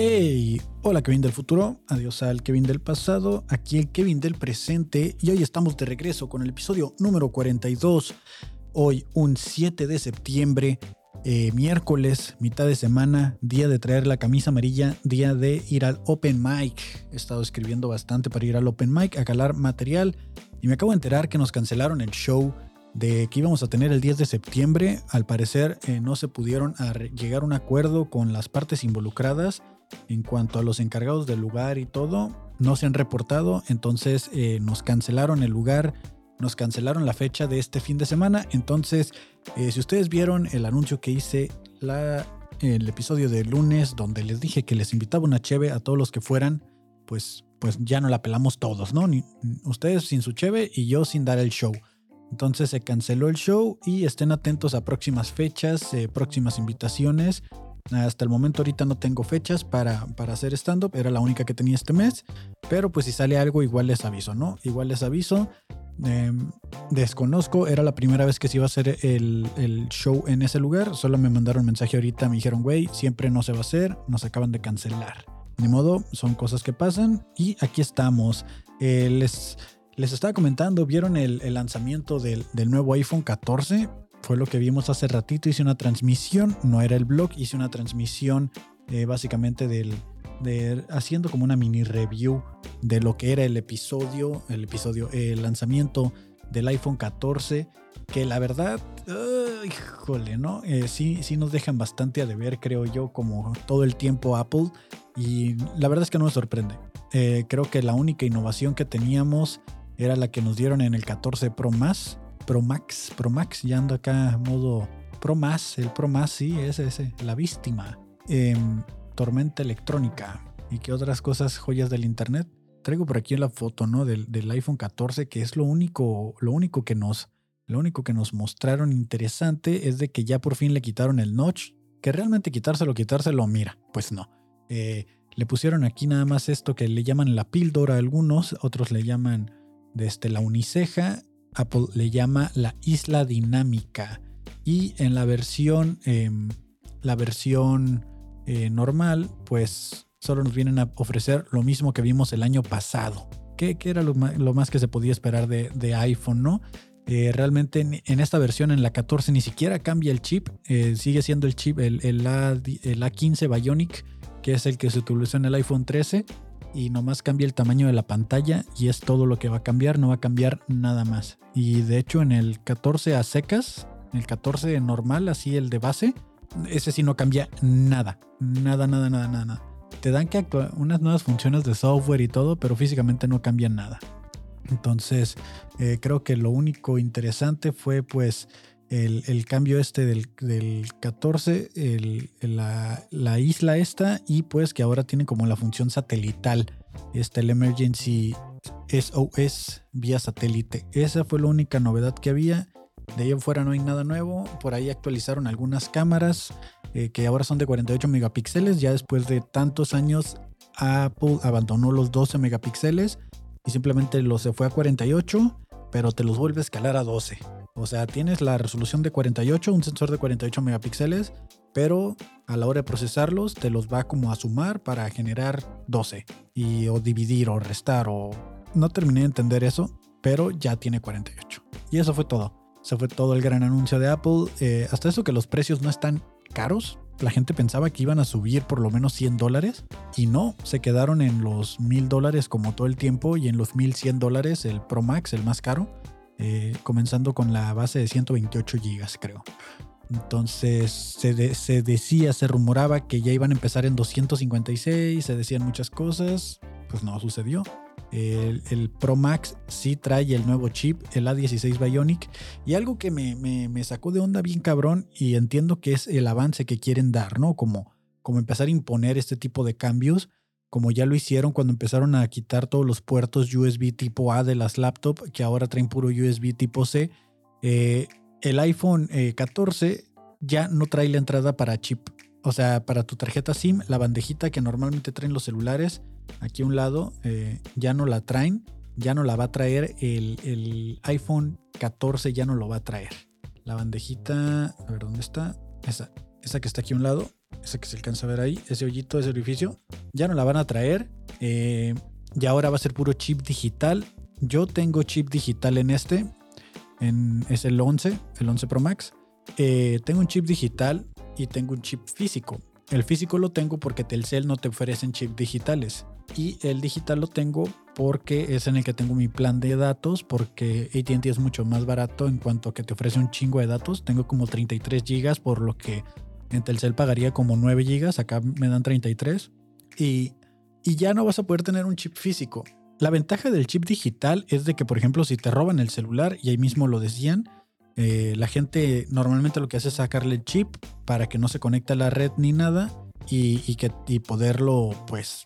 Hey, hola Kevin del futuro, adiós al Kevin del pasado, aquí el Kevin del presente y hoy estamos de regreso con el episodio número 42. Hoy un 7 de septiembre, eh, miércoles, mitad de semana, día de traer la camisa amarilla, día de ir al Open Mic. He estado escribiendo bastante para ir al Open Mic a calar material y me acabo de enterar que nos cancelaron el show de que íbamos a tener el 10 de septiembre. Al parecer eh, no se pudieron llegar a un acuerdo con las partes involucradas en cuanto a los encargados del lugar y todo. No se han reportado, entonces eh, nos cancelaron el lugar, nos cancelaron la fecha de este fin de semana. Entonces, eh, si ustedes vieron el anuncio que hice el episodio de lunes donde les dije que les invitaba una cheve a todos los que fueran, pues, pues ya no la pelamos todos, ¿no? Ustedes sin su cheve y yo sin dar el show. Entonces se canceló el show y estén atentos a próximas fechas, eh, próximas invitaciones. Hasta el momento ahorita no tengo fechas para, para hacer stand-up, era la única que tenía este mes, pero pues si sale algo igual les aviso, ¿no? Igual les aviso. Em, desconozco, era la primera vez que se iba a hacer el, el, show en ese lugar, solo me mandaron mensaje ahorita, me dijeron, güey, siempre no se va a hacer, nos acaban de cancelar. Ni modo, son cosas que pasan y aquí estamos. Eh, les les estaba comentando, ¿vieron el, lanzamiento del, nuevo iPhone 14? Fue lo que vimos hace ratito, hice una transmisión, no era el blog, hice una transmisión eh, básicamente del, de, haciendo como una mini review de lo que era el episodio, el episodio, el lanzamiento del iPhone 14, que la verdad, híjole, ¿no? Eh, sí, sí nos dejan bastante a deber, creo yo, como todo el tiempo Apple, y la verdad es que no me sorprende. Eh, creo que la única innovación que teníamos era la que nos dieron en el 14 Pro Más, Pro Max, Pro Max, ya ando acá modo Pro Más, el Pro Más, sí, ese, ese, la víctima. Em, tormenta electrónica y qué otras cosas, joyas del internet. Traigo por aquí la foto, ¿no? Del, del, iPhone 14, que es lo único, lo único que nos, lo único que nos mostraron interesante es de que ya por fin le quitaron el notch, que realmente quitárselo, quitárselo, mira, pues no. Eh, le pusieron aquí nada más esto que le llaman la píldora a algunos, otros le llaman desde la uniceja, Apple le llama la isla dinámica. Y en la versión, em, la versión eh, normal, pues solo nos vienen a ofrecer lo mismo que vimos el año pasado. Que, era lo más, que se podía esperar de, iPhone, ¿no? Eh, realmente en, esta versión, en la 14, ni siquiera cambia el chip. Eh, sigue siendo el chip, el, A, el A15 Bionic, que es el que se utilizó en el iPhone 13 y nomás cambia el tamaño de la pantalla y es todo lo que va a cambiar, no va a cambiar nada más. Y de hecho en el 14 a secas, el 14 normal, así el de base, ese sí no cambia nada, nada, nada, nada, nada. Te dan que unas nuevas funciones de software y todo, pero físicamente no cambia nada. Entonces, eh, creo que lo único interesante fue pues el, cambio este del, 14, la, isla esta, y pues que ahora tiene como la función satelital, este, el Emergency SOS vía satélite. Esa fue la única novedad que había. De ahí en fuera no hay nada nuevo. Por ahí actualizaron algunas cámaras eh, que ahora son de 48 megapíxeles. Ya después de tantos años, Apple abandonó los 12 megapíxeles y simplemente los se fue a 48, pero te los vuelve a escalar a 12. O sea, tienes la resolución de 48, un sensor de 48 megapíxeles, pero a la hora de procesarlos te los va como a sumar para generar 12 y o dividir o restar o no terminé de entender eso, pero ya tiene 48. Y eso fue todo. Se fue todo el gran anuncio de Apple. Eh, hasta eso que los precios no están caros. La gente pensaba que iban a subir por lo menos 100 dólares y no, se quedaron en los 1000 dólares como todo el tiempo y en los 1100 dólares el Pro Max, el más caro. Eh, comenzando con la base de 128 GB, creo. Entonces se, decía, se rumoraba que ya iban a empezar en 256, se decían muchas cosas, pues no sucedió. El, Pro Max sí trae el nuevo chip, el A16 Bionic, y algo que me, me, sacó de onda bien cabrón, y entiendo que es el avance que quieren dar, ¿no? Como, como empezar a imponer este tipo de cambios, como ya lo hicieron cuando empezaron a quitar todos los puertos USB tipo A de las laptops, que ahora traen puro USB tipo C. Eh, el iPhone 14 eh, ya no trae la entrada para chip. O sea, para tu tarjeta SIM, la bandejita que normalmente traen los celulares, aquí a un lado, eh, ya no la traen. Ya no la va a traer el, el iPhone 14, ya no lo va a traer. La bandejita, a ver dónde está. Esa, esa que está aquí a un lado, ese que se alcanza a ver ahí, ese hoyito, ese orificio, ya no la van a traer. Eh, y ahora va a ser puro chip digital. Yo tengo chip digital en este, en, es el 11, el 11 Pro Max. Eh, tengo un chip digital y tengo un chip físico. El físico lo tengo porque Telcel no te ofrecen chip digitales. Y el digital lo tengo porque es en el que tengo mi plan de datos, porque ATT es mucho más barato en cuanto a que te ofrece un chingo de datos. Tengo como 33 gigas, por lo que en Telcel pagaría como 9 gigas, acá me dan 33. Y, y ya no vas a poder tener un chip físico. La ventaja del chip digital es de que, por ejemplo, si te roban el celular, y ahí mismo lo decían, eh, la gente normalmente lo que hace es sacarle el chip para que no se conecte a la red ni nada y, que, poderlo, pues,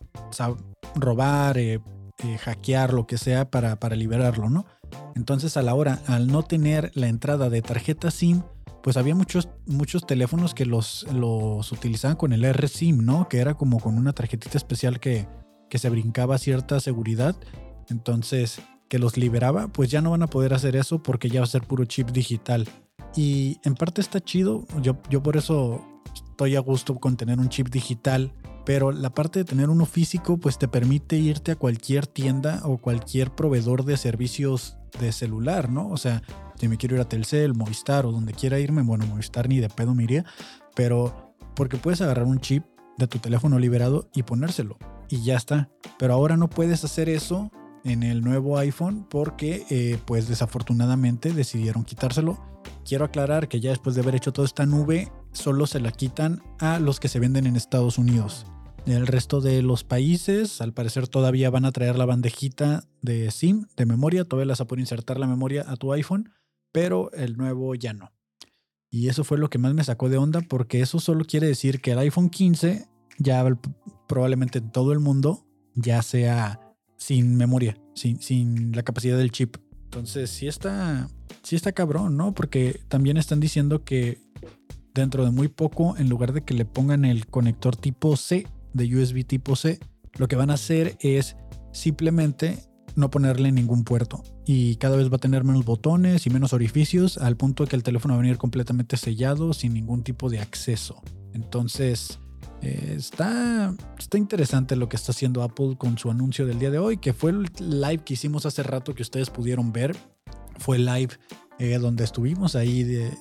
robar, eh, eh, hackear, lo que sea para, para liberarlo, ¿no? Entonces, a la hora, al no tener la entrada de tarjeta SIM, pues había muchos, muchos teléfonos que los, los utilizaban con el RSIM, ¿no? Que era como con una tarjetita especial que, que se brincaba cierta seguridad. Entonces, que los liberaba, pues ya no van a poder hacer eso porque ya va a ser puro chip digital. Y en parte está chido, yo, yo por eso estoy a gusto con tener un chip digital, pero la parte de tener uno físico pues te permite irte a cualquier tienda o cualquier proveedor de servicios de celular, ¿no? O sea, si me quiero ir a Telcel, Movistar o donde quiera irme, bueno, Movistar ni de pedo me iría, pero porque puedes agarrar un chip de tu teléfono liberado y ponérselo y ya está. Pero ahora no puedes hacer eso en el nuevo iPhone porque eh, pues desafortunadamente decidieron quitárselo. Quiero aclarar que ya después de haber hecho toda esta nube, solo se la quitan a los que se venden en Estados Unidos. El resto de los países, al parecer, todavía van a traer la bandejita de SIM, de memoria. Todavía las a poder insertar la memoria a tu iPhone, pero el nuevo ya no. Y eso fue lo que más me sacó de onda, porque eso solo quiere decir que el iPhone 15 ya probablemente en todo el mundo ya sea sin memoria, sin, sin la capacidad del chip. Entonces, sí está, sí está cabrón, ¿no? Porque también están diciendo que dentro de muy poco, en lugar de que le pongan el conector tipo C, de USB tipo C, lo que van a hacer es simplemente no ponerle ningún puerto. Y cada vez va a tener menos botones y menos orificios, al punto de que el teléfono va a venir completamente sellado, sin ningún tipo de acceso. Entonces, eh, está, está interesante lo que está haciendo Apple con su anuncio del día de hoy, que fue el live que hicimos hace rato que ustedes pudieron ver. Fue live eh, donde estuvimos ahí de,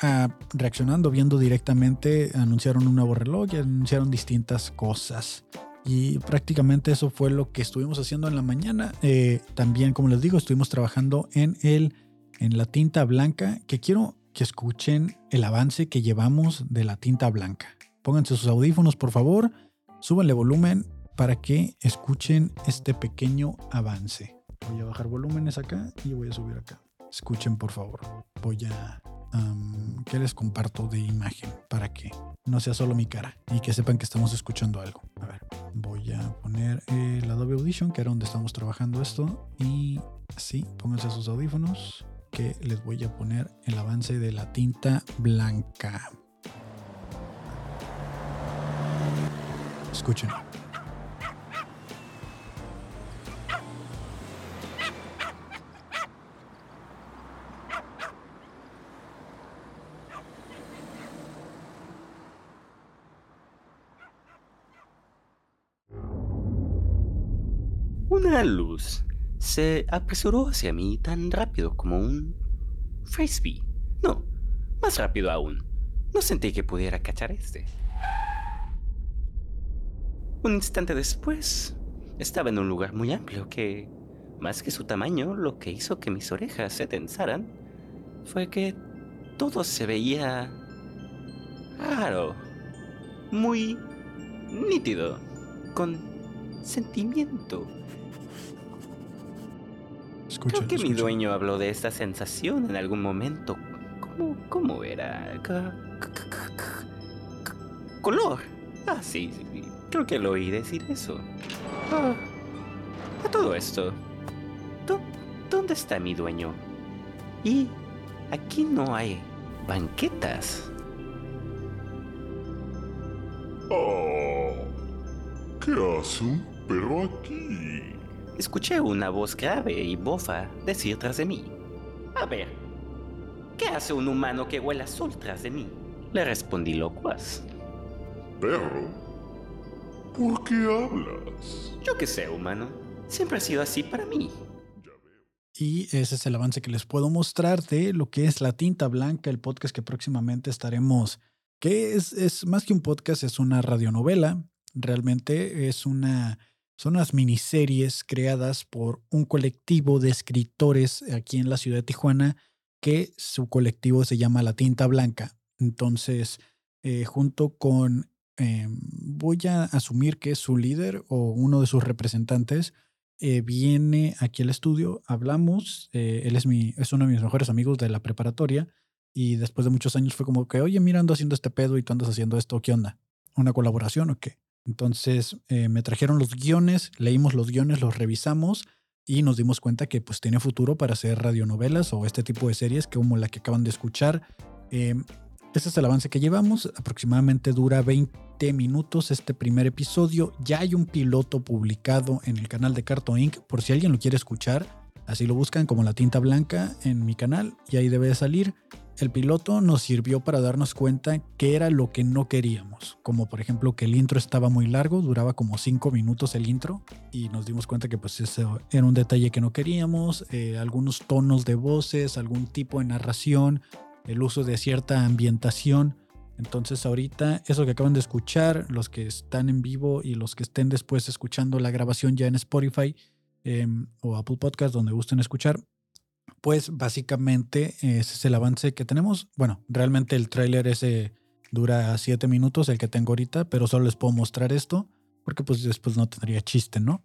Ah, reaccionando, viendo directamente, anunciaron un nuevo reloj y anunciaron distintas cosas. Y prácticamente eso fue lo que estuvimos haciendo en la mañana. Eh, también, como les digo, estuvimos trabajando en, el, en la tinta blanca, que quiero que escuchen el avance que llevamos de la tinta blanca. Pónganse sus audífonos, por favor, súbanle volumen para que escuchen este pequeño avance. Voy a bajar volúmenes acá y voy a subir acá. Escuchen, por favor. Voy a ¿Qué les comparto de imagen para que no sea solo mi cara y que sepan que estamos escuchando algo. A ver, voy a poner el Adobe Audition, que era donde estamos trabajando esto. Y así, pónganse sus audífonos, que les voy a poner el avance de la tinta blanca. Escuchen. Una luz se apresuró hacia mí tan rápido como un frisbee. No, más rápido aún. No sentí que pudiera cachar este. Un instante después, estaba en un lugar muy amplio que, más que su tamaño, lo que hizo que mis orejas se tensaran fue que todo se veía raro, muy nítido, con sentimiento. Creo que mi dueño habló de esta sensación en algún momento. ¿Cómo, cómo era? color. Ah, sí, sí, creo que lo oí decir eso. Ah, a todo esto, ¿dónde está mi dueño? Y aquí no hay banquetas. Oh, ¿qué hace un perro aquí? Escuché una voz grave y bofa decir tras de mí. A ver, ¿qué hace un humano que huele azul tras de mí? Le respondí locuaz. perro? ¿Por qué hablas? Yo qué sé, humano. Siempre ha sido así para mí. Y ese es el avance que les puedo mostrar de lo que es La Tinta Blanca, el podcast que próximamente estaremos, que es, es más que un podcast, es una radionovela. Realmente es una, son unas miniseries creadas por un colectivo de escritores aquí en la ciudad de Tijuana, que su colectivo se llama La Tinta Blanca. Entonces, eh, junto con, eh, voy a asumir que es su líder o uno de sus representantes, eh, viene aquí al estudio, hablamos, él es, mi, es uno de mis mejores amigos de la preparatoria y después de muchos años fue como que, oye, mira, ando haciendo este pedo y tú andas haciendo esto, ¿qué onda? ¿Una colaboración o qué? Entonces me trajeron los guiones, leímos los guiones, los revisamos y nos dimos cuenta que pues tiene futuro para hacer radionovelas o este tipo de series como la que acaban de escuchar. Este es el avance que llevamos. Aproximadamente dura 20 minutos este primer episodio. Ya hay un piloto publicado en el canal de Carto Inc. Por si alguien lo quiere escuchar. Así lo buscan como la tinta blanca en mi canal y ahí debe de salir. El piloto nos sirvió para darnos cuenta qué era lo que no queríamos. Como por ejemplo que el intro estaba muy largo, duraba como 5 minutos el intro. Y nos dimos cuenta que pues ese era un detalle que no queríamos. Eh, algunos tonos de voces, algún tipo de narración el uso de cierta ambientación. Entonces ahorita eso que acaban de escuchar, los que están en vivo y los que estén después escuchando la grabación ya en Spotify em, o Apple Podcast, donde gusten escuchar, pues básicamente ese es el avance que tenemos. Bueno, realmente el tráiler ese dura 7 minutos, el que tengo ahorita, pero solo les puedo mostrar esto porque pues después no tendría chiste, ¿no?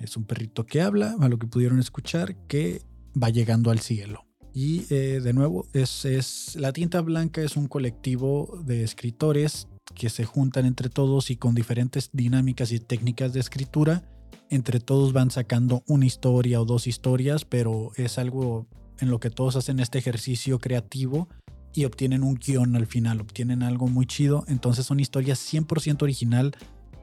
Es un perrito que habla, a lo que pudieron escuchar, que va llegando al cielo. Y eh, de nuevo, es, es, La Tinta Blanca es un colectivo de escritores que se juntan entre todos y con diferentes dinámicas y técnicas de escritura. Entre todos van sacando una historia o dos historias, pero es algo en lo que todos hacen este ejercicio creativo y obtienen un guion al final, obtienen algo muy chido. Entonces son historias 100% original.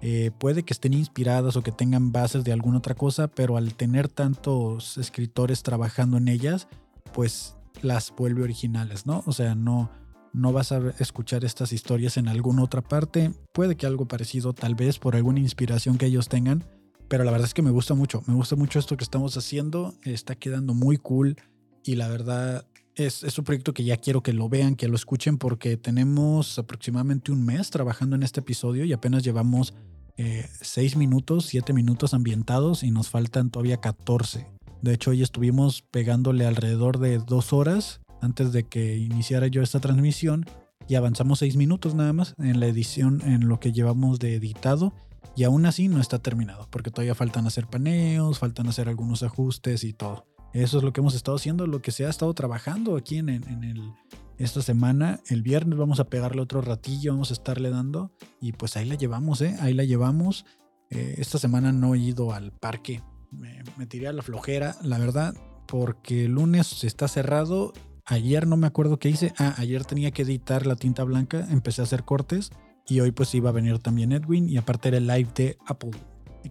Eh, puede que estén inspiradas o que tengan bases de alguna otra cosa, pero al tener tantos escritores trabajando en ellas, pues las vuelve originales, ¿no? O sea, no, no vas a escuchar estas historias en alguna otra parte. Puede que algo parecido, tal vez por alguna inspiración que ellos tengan, pero la verdad es que me gusta mucho. Me gusta mucho esto que estamos haciendo. Está quedando muy cool y la verdad es, es un proyecto que ya quiero que lo vean, que lo escuchen, porque tenemos aproximadamente un mes trabajando en este episodio y apenas llevamos eh, seis minutos, siete minutos ambientados y nos faltan todavía 14. De hecho, hoy estuvimos pegándole alrededor de dos horas antes de que iniciara yo esta transmisión y avanzamos seis minutos nada más en la edición, en lo que llevamos de editado. Y aún así no está terminado, porque todavía faltan hacer paneos, faltan hacer algunos ajustes y todo. Eso es lo que hemos estado haciendo, lo que se ha estado trabajando aquí en, el, esta semana. El viernes vamos a pegarle otro ratillo, vamos a estarle dando. Y pues ahí la llevamos, ¿eh? Ahí la llevamos. Eh, esta semana no he ido al parque me, tiré a la flojera, la verdad, porque el lunes está cerrado. Ayer no me acuerdo qué hice. Ah, ayer tenía que editar la tinta blanca, empecé a hacer cortes y hoy pues iba a venir también Edwin y aparte era el live de Apple,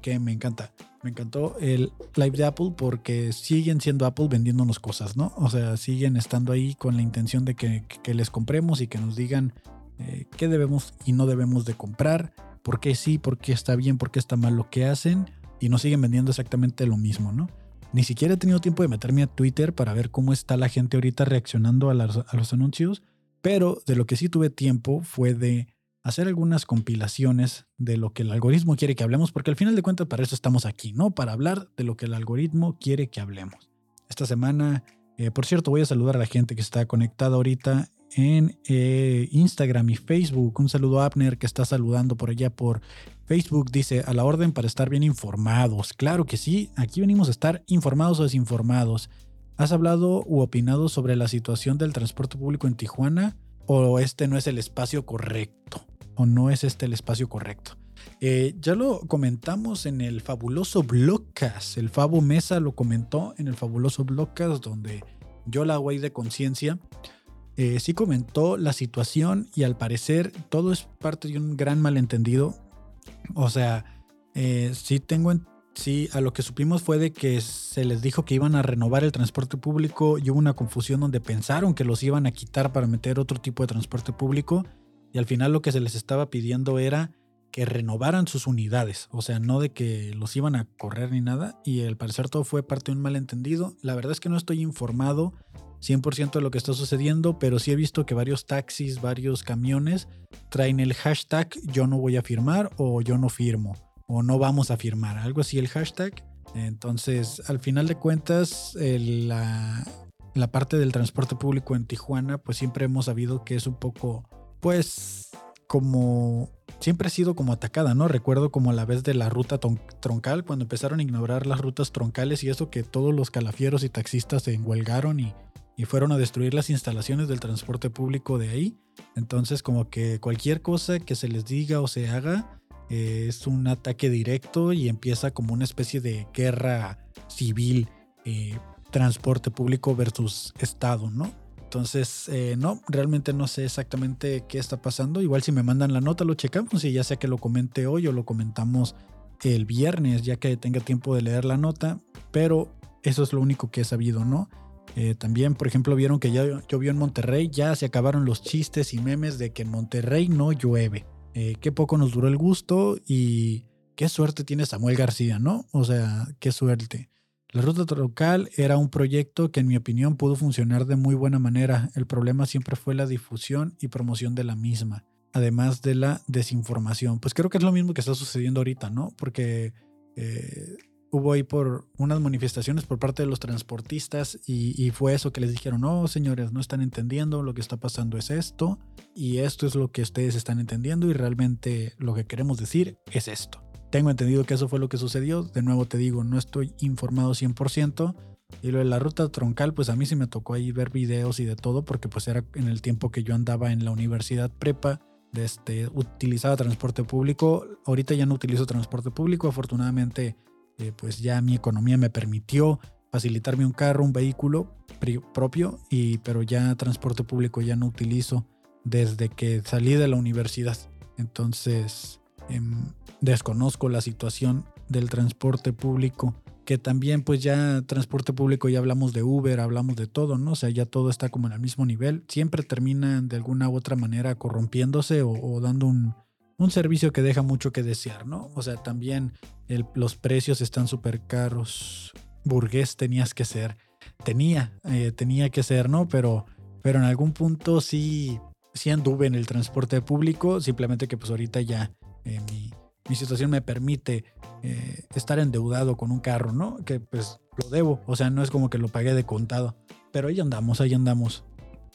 que me encanta. Me encantó el live de Apple porque siguen siendo Apple vendiéndonos cosas, ¿no? O sea, siguen estando ahí con la intención de que, les compremos y que nos digan eh, qué debemos y no debemos de comprar, por qué sí, por qué está bien, por qué está mal lo que hacen y nos siguen vendiendo exactamente lo mismo, ¿no? Ni siquiera he tenido tiempo de meterme a Twitter para ver cómo está la gente ahorita reaccionando a, los anuncios, pero de lo que sí tuve tiempo fue de hacer algunas compilaciones de lo que el algoritmo quiere que hablemos, porque al final de cuentas para eso estamos aquí, ¿no? Para hablar de lo que el algoritmo quiere que hablemos. Esta semana, eh, por cierto, voy a saludar a la gente que está conectada ahorita en eh, Instagram y Facebook. Un saludo a Abner que está saludando por allá por Facebook. Dice, a la orden para estar bien informados. Claro que sí, aquí venimos a estar informados o desinformados. ¿Has hablado u opinado sobre la situación del transporte público en Tijuana? ¿O este no es el espacio correcto? ¿O no es este el espacio correcto? Eh, ya lo comentamos en el fabuloso Blogcast. El Fabo Mesa lo comentó en el fabuloso Blogcast donde yo la ahí de conciencia. Eh, sí comentó la situación y al parecer todo es parte de un gran malentendido. O sea, eh, sí tengo sí, a lo que supimos fue de que se les dijo que iban a renovar el transporte público y hubo una confusión donde pensaron que los iban a quitar para meter otro tipo de transporte público. Y al final lo que se les estaba pidiendo era que renovaran sus unidades, o sea, no de que los iban a correr ni nada, y al parecer todo fue parte de un malentendido. La verdad es que no estoy informado 100% de lo que está sucediendo, pero sí he visto que varios taxis, varios camiones traen el hashtag yo no voy a firmar o yo no firmo o no vamos a firmar, algo así el hashtag. Entonces, al final de cuentas, la, la parte del transporte público en Tijuana, pues siempre hemos sabido que es un poco, pues, como siempre ha sido como atacada, ¿no? Recuerdo como a la vez de la ruta troncal, cuando empezaron a ignorar las rutas troncales y eso que todos los calafieros y taxistas se enhuelgaron y, fueron a destruir las instalaciones del transporte público de ahí. Entonces como que cualquier cosa que se les diga o se haga eh, es un ataque directo y empieza como una especie de guerra civil, eh, transporte público versus Estado, ¿no? Entonces, eh, no, realmente no sé exactamente qué está pasando. Igual si me mandan la nota lo checamos y ya sea que lo comente hoy o lo comentamos el viernes, ya que tenga tiempo de leer la nota. Pero eso es lo único que he sabido, ¿no? Eh, también, por ejemplo, vieron que ya llovió en Monterrey, ya se acabaron los chistes y memes de que en Monterrey no llueve. Eh, qué poco nos duró el gusto y qué suerte tiene Samuel García, ¿no? O sea, qué suerte. La ruta troncal era un proyecto que en mi opinión pudo funcionar de muy buena manera. El problema siempre fue la difusión y promoción de la misma, además de la desinformación. Pues creo que es lo mismo que está sucediendo ahorita, ¿no? Porque eh, hubo ahí por unas manifestaciones por parte de los transportistas y, fue eso que les dijeron, no, señores, no están entendiendo, lo que está pasando es esto y esto es lo que ustedes están entendiendo y realmente lo que queremos decir es esto. Tengo entendido que eso fue lo que sucedió. De nuevo te digo, no estoy informado 100%. Y lo de la ruta troncal, pues a mí sí me tocó ahí ver videos y de todo, porque pues era en el tiempo que yo andaba en la universidad prepa, este, utilizaba transporte público. Ahorita ya no utilizo transporte público, afortunadamente eh, pues ya mi economía me permitió facilitarme un carro, un vehículo propio, y, pero ya transporte público ya no utilizo desde que salí de la universidad. Entonces, Em, desconozco la situación del transporte público, que también pues ya transporte público ya hablamos de Uber, hablamos de todo, ¿no? O sea, ya todo está como en el mismo nivel, siempre terminan de alguna u otra manera corrompiéndose o, dando un, servicio que deja mucho que desear, ¿no? O sea, también los precios están súper caros. Burgués tenías que ser, tenía, eh, tenía que ser, ¿no? Pero, pero en algún punto sí, sí anduve en el transporte público, simplemente que pues ahorita ya eh, mi, situación me permite eh, estar endeudado con un carro, ¿no? Que pues lo debo, o sea, no es como que lo pagué de contado, pero ahí andamos, ahí andamos.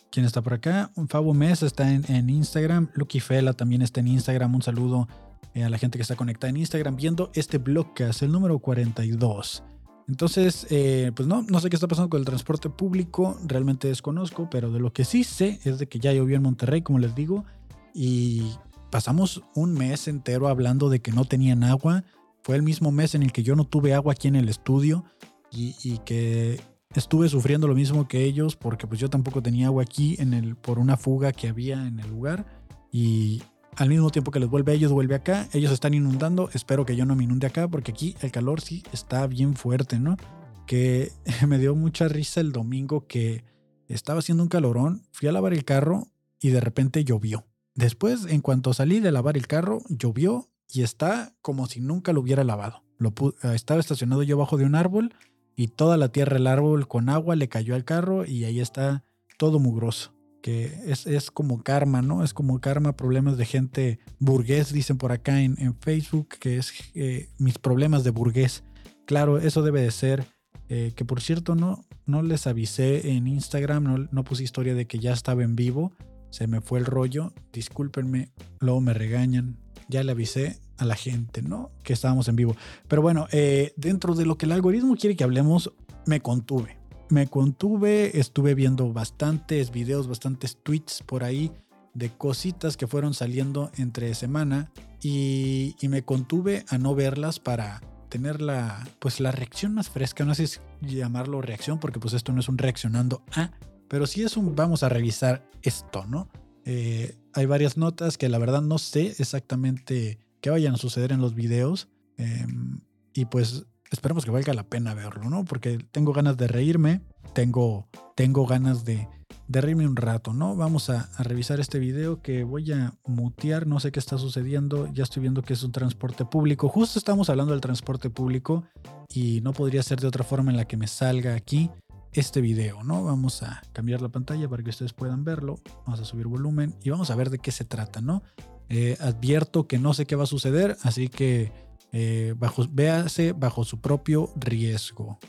¿Quién está por acá? Fabo Mesa está en, Instagram, Lucky Fela también está en Instagram, un saludo eh, a la gente que está conectada en Instagram viendo este es el número 42. Entonces, pues no, no sé qué está pasando con el transporte público, realmente desconozco, pero de lo que sí sé es de que ya llovió en Monterrey, como les digo, y pasamos un mes entero hablando de que no tenían agua. Fue el mismo mes en el que yo no tuve agua aquí en el estudio y, que estuve sufriendo lo mismo que ellos porque pues yo tampoco tenía agua aquí en el, por una fuga que había en el lugar y al mismo tiempo que les vuelve a ellos, vuelve acá. Ellos están inundando. Espero que yo no me inunde acá porque aquí el calor sí está bien fuerte, ¿no? Que me dio mucha risa el domingo que estaba haciendo un calorón. Fui a lavar el carro y de repente llovió. Después, en cuanto salí de lavar el carro, llovió y está como si nunca lo hubiera lavado. Lo eh, estaba estacionado yo abajo de un árbol y toda la tierra del árbol con agua le cayó al carro y ahí está todo mugroso. Que es, como karma, ¿no? Es como karma, problemas de gente burgués, dicen por acá en, Facebook, que es eh, mis problemas de burgués. Claro, eso debe de ser. Eh, que por cierto, no, no les avisé en Instagram, no, no puse historia de que ya estaba en vivo se me fue el rollo, discúlpenme, luego me regañan, ya le avisé a la gente, ¿no? Que estábamos en vivo. Pero bueno, eh, dentro de lo que el algoritmo quiere que hablemos, me contuve. Me contuve, estuve viendo bastantes videos, bastantes tweets por ahí de cositas que fueron saliendo entre semana y, y me contuve a no verlas para tener la, pues la reacción más fresca, no sé si llamarlo reacción porque pues esto no es un reaccionando a, pero sí es un vamos a revisar esto, ¿no? Eh, hay varias notas que la verdad no sé exactamente qué vayan a suceder en los videos. Em, y pues esperemos que valga la pena verlo, ¿no? Porque tengo ganas de reírme, tengo, tengo ganas de, de reírme un rato, ¿no? Vamos a, a, revisar este video que voy a mutear, no sé qué está sucediendo, ya estoy viendo que es un transporte público, justo estamos hablando del transporte público y no podría ser de otra forma en la que me salga aquí este video, ¿no? Vamos a cambiar la pantalla para que ustedes puedan verlo, vamos a subir volumen y vamos a ver de qué se trata, ¿no? Eh, advierto que no sé qué va a suceder, así que eh, bajo, véase bajo su propio riesgo.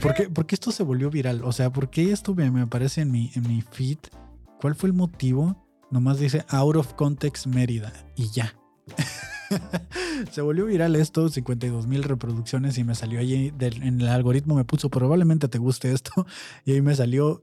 ¿Por qué, ¿Por qué, esto se volvió viral? O sea, ¿por qué esto me, aparece en mi, en mi feed? ¿Cuál fue el motivo? Nomás dice Out of Context Mérida y ya. se volvió viral esto, 52 mil reproducciones y me salió ahí en el algoritmo me puso probablemente te guste esto y ahí me salió.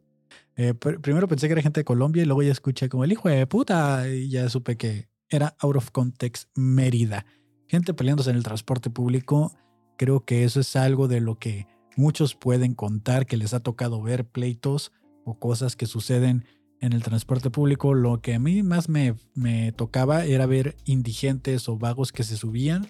Eh, primero pensé que era gente de Colombia y luego ya escuché como el hijo de puta y ya supe que era Out of Context Mérida. Gente peleándose en el transporte público, creo que eso es algo de lo que muchos pueden contar que les ha tocado ver pleitos o cosas que suceden en el transporte público. Lo que a mí más me, me tocaba era ver indigentes o vagos que se subían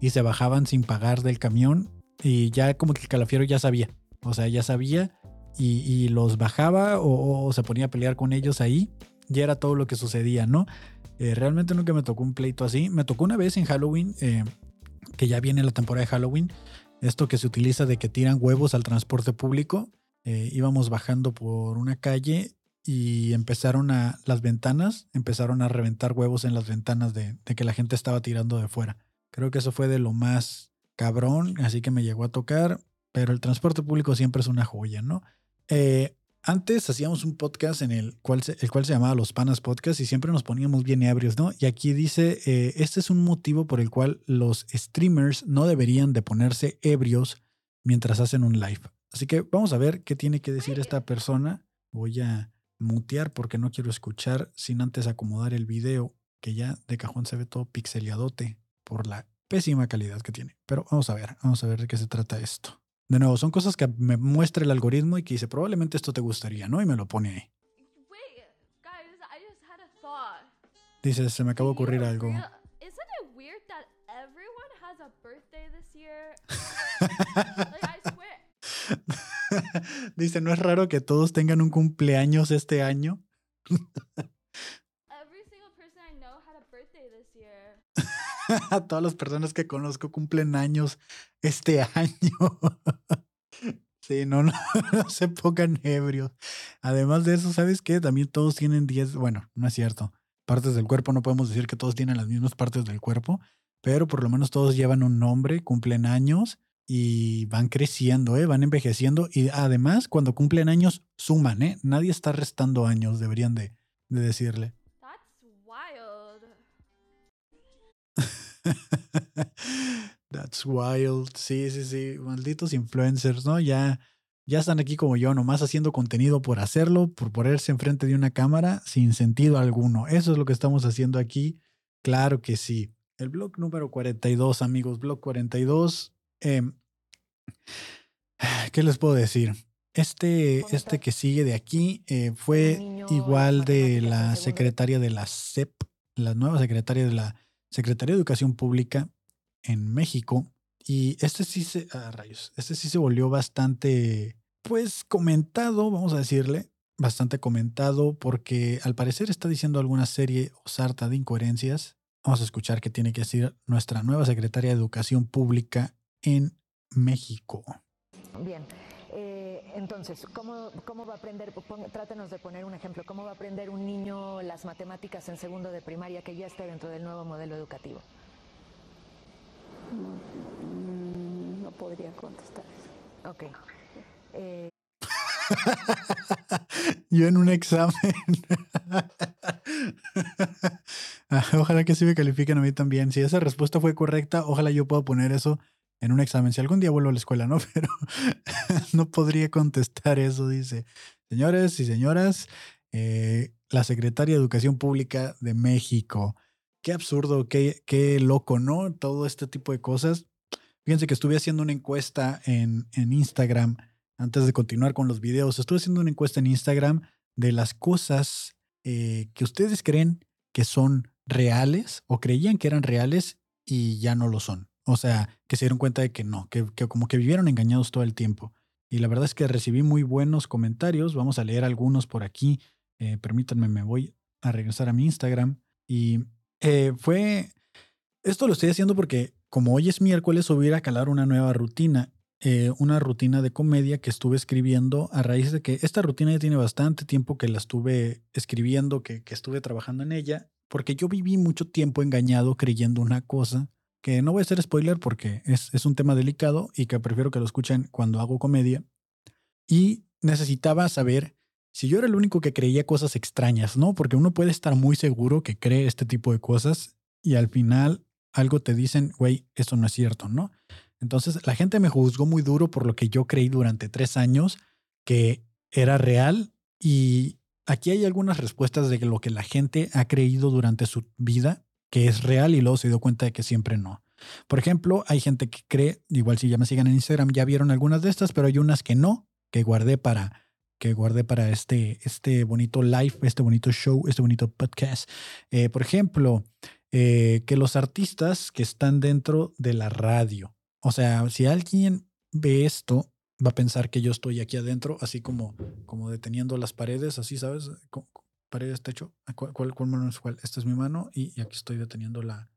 y se bajaban sin pagar del camión y ya como que el calafiero ya sabía, o sea, ya sabía y, los bajaba o, se ponía a pelear con ellos ahí. Ya era todo lo que sucedía, ¿no? Eh, realmente nunca me tocó un pleito así. Me tocó una vez en Halloween, eh, que ya viene la temporada de Halloween, esto que se utiliza de que tiran huevos al transporte público. Eh, íbamos bajando por una calle y empezaron a las ventanas, empezaron a reventar huevos en las ventanas de, que la gente estaba tirando de fuera. Creo que eso fue de lo más cabrón, así que me llegó a tocar, pero el transporte público siempre es una joya, ¿no? Eh, antes hacíamos un podcast en el cual, se, el cual se llamaba Los Panas Podcast y siempre nos poníamos bien ebrios, ¿no? Y aquí dice, eh, este es un motivo por el cual los streamers no deberían de ponerse ebrios mientras hacen un live. Así que vamos a ver qué tiene que decir esta persona. Voy a mutear porque no quiero escuchar sin antes acomodar el video, que ya de cajón se ve todo pixeliadote por la pésima calidad que tiene. Pero vamos a ver, vamos a ver de qué se trata esto. De nuevo, son cosas que me muestra el algoritmo y que dice, probablemente esto te gustaría, ¿no? Y me lo pone ahí. Dice, se me acaba de ocurrir algo. Dice, ¿no es raro que todos tengan un cumpleaños este año? Todas las personas que conozco cumplen años este año. sí, no, no, se pongan ebrios. Además de eso, ¿sabes qué? También todos tienen 10, bueno, no es cierto. Partes del cuerpo, no podemos decir que todos tienen las mismas partes del cuerpo, pero por lo menos todos llevan un nombre, cumplen años y van creciendo, ¿eh? van envejeciendo y además cuando cumplen años suman, ¿eh? nadie está restando años, deberían de, de decirle. That's wild. Sí, sí, sí. Malditos influencers, ¿no? Ya, ya están aquí como yo, nomás haciendo contenido por hacerlo, por ponerse enfrente de una cámara sin sentido alguno. Eso es lo que estamos haciendo aquí. Claro que sí. El blog número 42, amigos. Blog 42. Em, ¿Qué les puedo decir? Este, este que sigue de aquí eh, fue igual de la secretaria de la CEP, la nueva secretaria de la Secretaría de Educación Pública en México. Y este sí se, ah, rayos, este sí se volvió bastante, pues comentado, vamos a decirle, bastante comentado porque al parecer está diciendo alguna serie o sarta de incoherencias. Vamos a escuchar qué tiene que decir nuestra nueva secretaria de Educación Pública en México. Bien, eh, entonces, ¿cómo, ¿cómo, va a aprender? trátenos de poner un ejemplo. ¿Cómo va a aprender un niño las matemáticas en segundo de primaria que ya esté dentro del nuevo modelo educativo? No, no podría contestar eso. Ok. Eh... Yo en un examen. ojalá que sí me califiquen a mí también. Si esa respuesta fue correcta, ojalá yo pueda poner eso en un examen. Si algún día vuelvo a la escuela, ¿no? Pero no podría contestar eso, dice. Señores y señoras, eh, la secretaria de Educación Pública de México. qué absurdo, qué, qué loco, ¿no? Todo este tipo de cosas. Fíjense que estuve haciendo una encuesta en, en Instagram antes de continuar con los videos. Estuve haciendo una encuesta en Instagram de las cosas eh, que ustedes creen que son reales o creían que eran reales y ya no lo son. O sea, que se dieron cuenta de que no, que, que como que vivieron engañados todo el tiempo. Y la verdad es que recibí muy buenos comentarios. Vamos a leer algunos por aquí. Eh, permítanme, me voy a regresar a mi Instagram. Y eh, fue, esto lo estoy haciendo porque como hoy es miércoles, voy a calar una nueva rutina. Eh, una rutina de comedia que estuve escribiendo a raíz de que esta rutina ya tiene bastante tiempo que la estuve escribiendo, que, que estuve trabajando en ella, porque yo viví mucho tiempo engañado creyendo una cosa que no voy a hacer spoiler porque es, es un tema delicado y que prefiero que lo escuchen cuando hago comedia. Y necesitaba saber si yo era el único que creía cosas extrañas, ¿no? Porque uno puede estar muy seguro que cree este tipo de cosas y al final algo te dicen, güey, esto no es cierto, ¿no? Entonces la gente me juzgó muy duro por lo que yo creí durante tres años que era real y aquí hay algunas respuestas de lo que la gente ha creído durante su vida que es real y luego se dio cuenta de que siempre no. Por ejemplo, hay gente que cree, igual si ya me sigan en Instagram, ya vieron algunas de estas, pero hay unas que no, que guardé para que guardé para este, este bonito live, este bonito show, este bonito podcast. Eh, por ejemplo, eh, que los artistas que están dentro de la radio, o sea, si alguien ve esto, va a pensar que yo estoy aquí adentro, así como, como deteniendo las paredes, así, ¿sabes? Paredes, techo. ¿Cuál, cuál, mano es cuál? Esta es mi mano y, aquí estoy deteniendo la...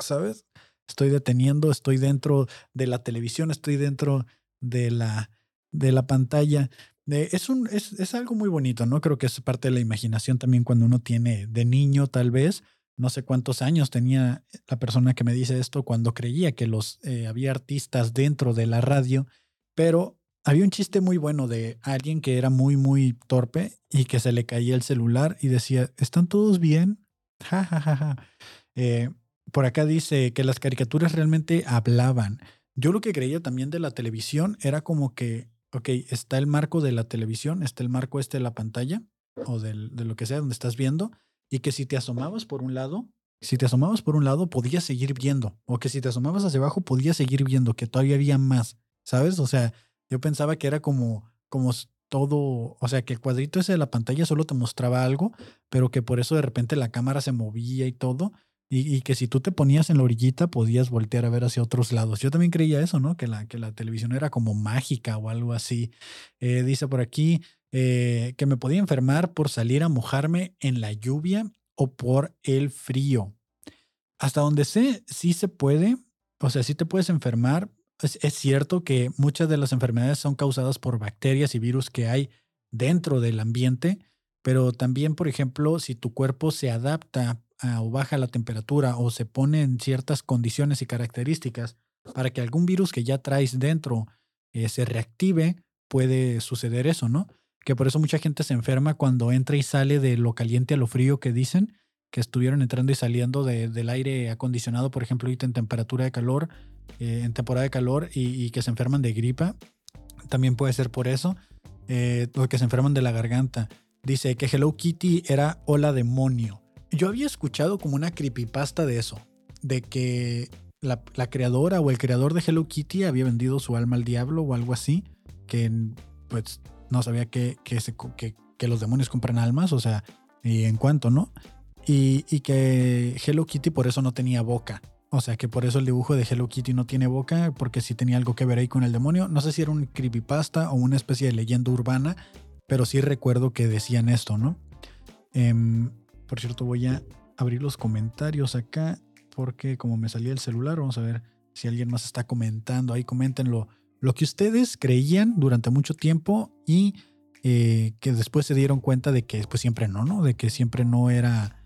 ¿Sabes? Estoy deteniendo, estoy dentro de la televisión, estoy dentro de la, de la pantalla. es, un, es, es, algo muy bonito, ¿no? Creo que es parte de la imaginación también cuando uno tiene de niño, tal vez. No sé cuántos años tenía la persona que me dice esto cuando creía que los eh, había artistas dentro de la radio, pero había un chiste muy bueno de alguien que era muy, muy torpe y que se le caía el celular y decía, ¿están todos bien? Ja, ja, ja, ja. Eh, por acá dice que las caricaturas realmente hablaban. Yo lo que creía también de la televisión era como que, ok, está el marco de la televisión, está el marco este de la pantalla o del, de lo que sea donde estás viendo, y que si te asomabas por un lado, si te asomabas por un lado, podías seguir viendo, o que si te asomabas hacia abajo, podías seguir viendo, que todavía había más, ¿sabes? O sea, yo pensaba que era como, como todo, o sea, que el cuadrito ese de la pantalla solo te mostraba algo, pero que por eso de repente la cámara se movía y todo, y, que si tú te ponías en la orillita podías voltear a ver hacia otros lados. Yo también creía eso, ¿no? Que la, que la televisión era como mágica o algo así. Eh, dice por aquí eh, que me podía enfermar por salir a mojarme en la lluvia o por el frío. Hasta donde sé, sí se puede, o sea, sí te puedes enfermar. Es, cierto que muchas de las enfermedades son causadas por bacterias y virus que hay dentro del ambiente, pero también, por ejemplo, si tu cuerpo se adapta o baja la temperatura o se pone en ciertas condiciones y características para que algún virus que ya traes dentro eh, se reactive, puede suceder eso, ¿no? Que por eso mucha gente se enferma cuando entra y sale de lo caliente a lo frío que dicen, que estuvieron entrando y saliendo del aire acondicionado, por ejemplo, ahorita en temperatura de calor, eh, en temporada de calor, y, que se enferman de gripa. También puede ser por eso, eh, o que se enferman de la garganta. Dice que Hello Kitty era hola demonio yo había escuchado como una creepypasta de eso, de que la, creadora o el creador de Hello Kitty había vendido su alma al diablo o algo así, que pues no sabía que, que, que, los demonios compran almas, o sea, y en cuanto, ¿no? Y, y, que Hello Kitty por eso no tenía boca. O sea, que por eso el dibujo de Hello Kitty no tiene boca, porque sí tenía algo que ver ahí con el demonio. No sé si era un creepypasta o una especie de leyenda urbana, pero sí recuerdo que decían esto, ¿no? Eh, por cierto, voy a abrir los comentarios acá porque como me salía el celular, vamos a ver si alguien más está comentando. Ahí comenten lo, que ustedes creían durante mucho tiempo y eh, que después se dieron cuenta de que pues siempre no, ¿no? De que siempre no era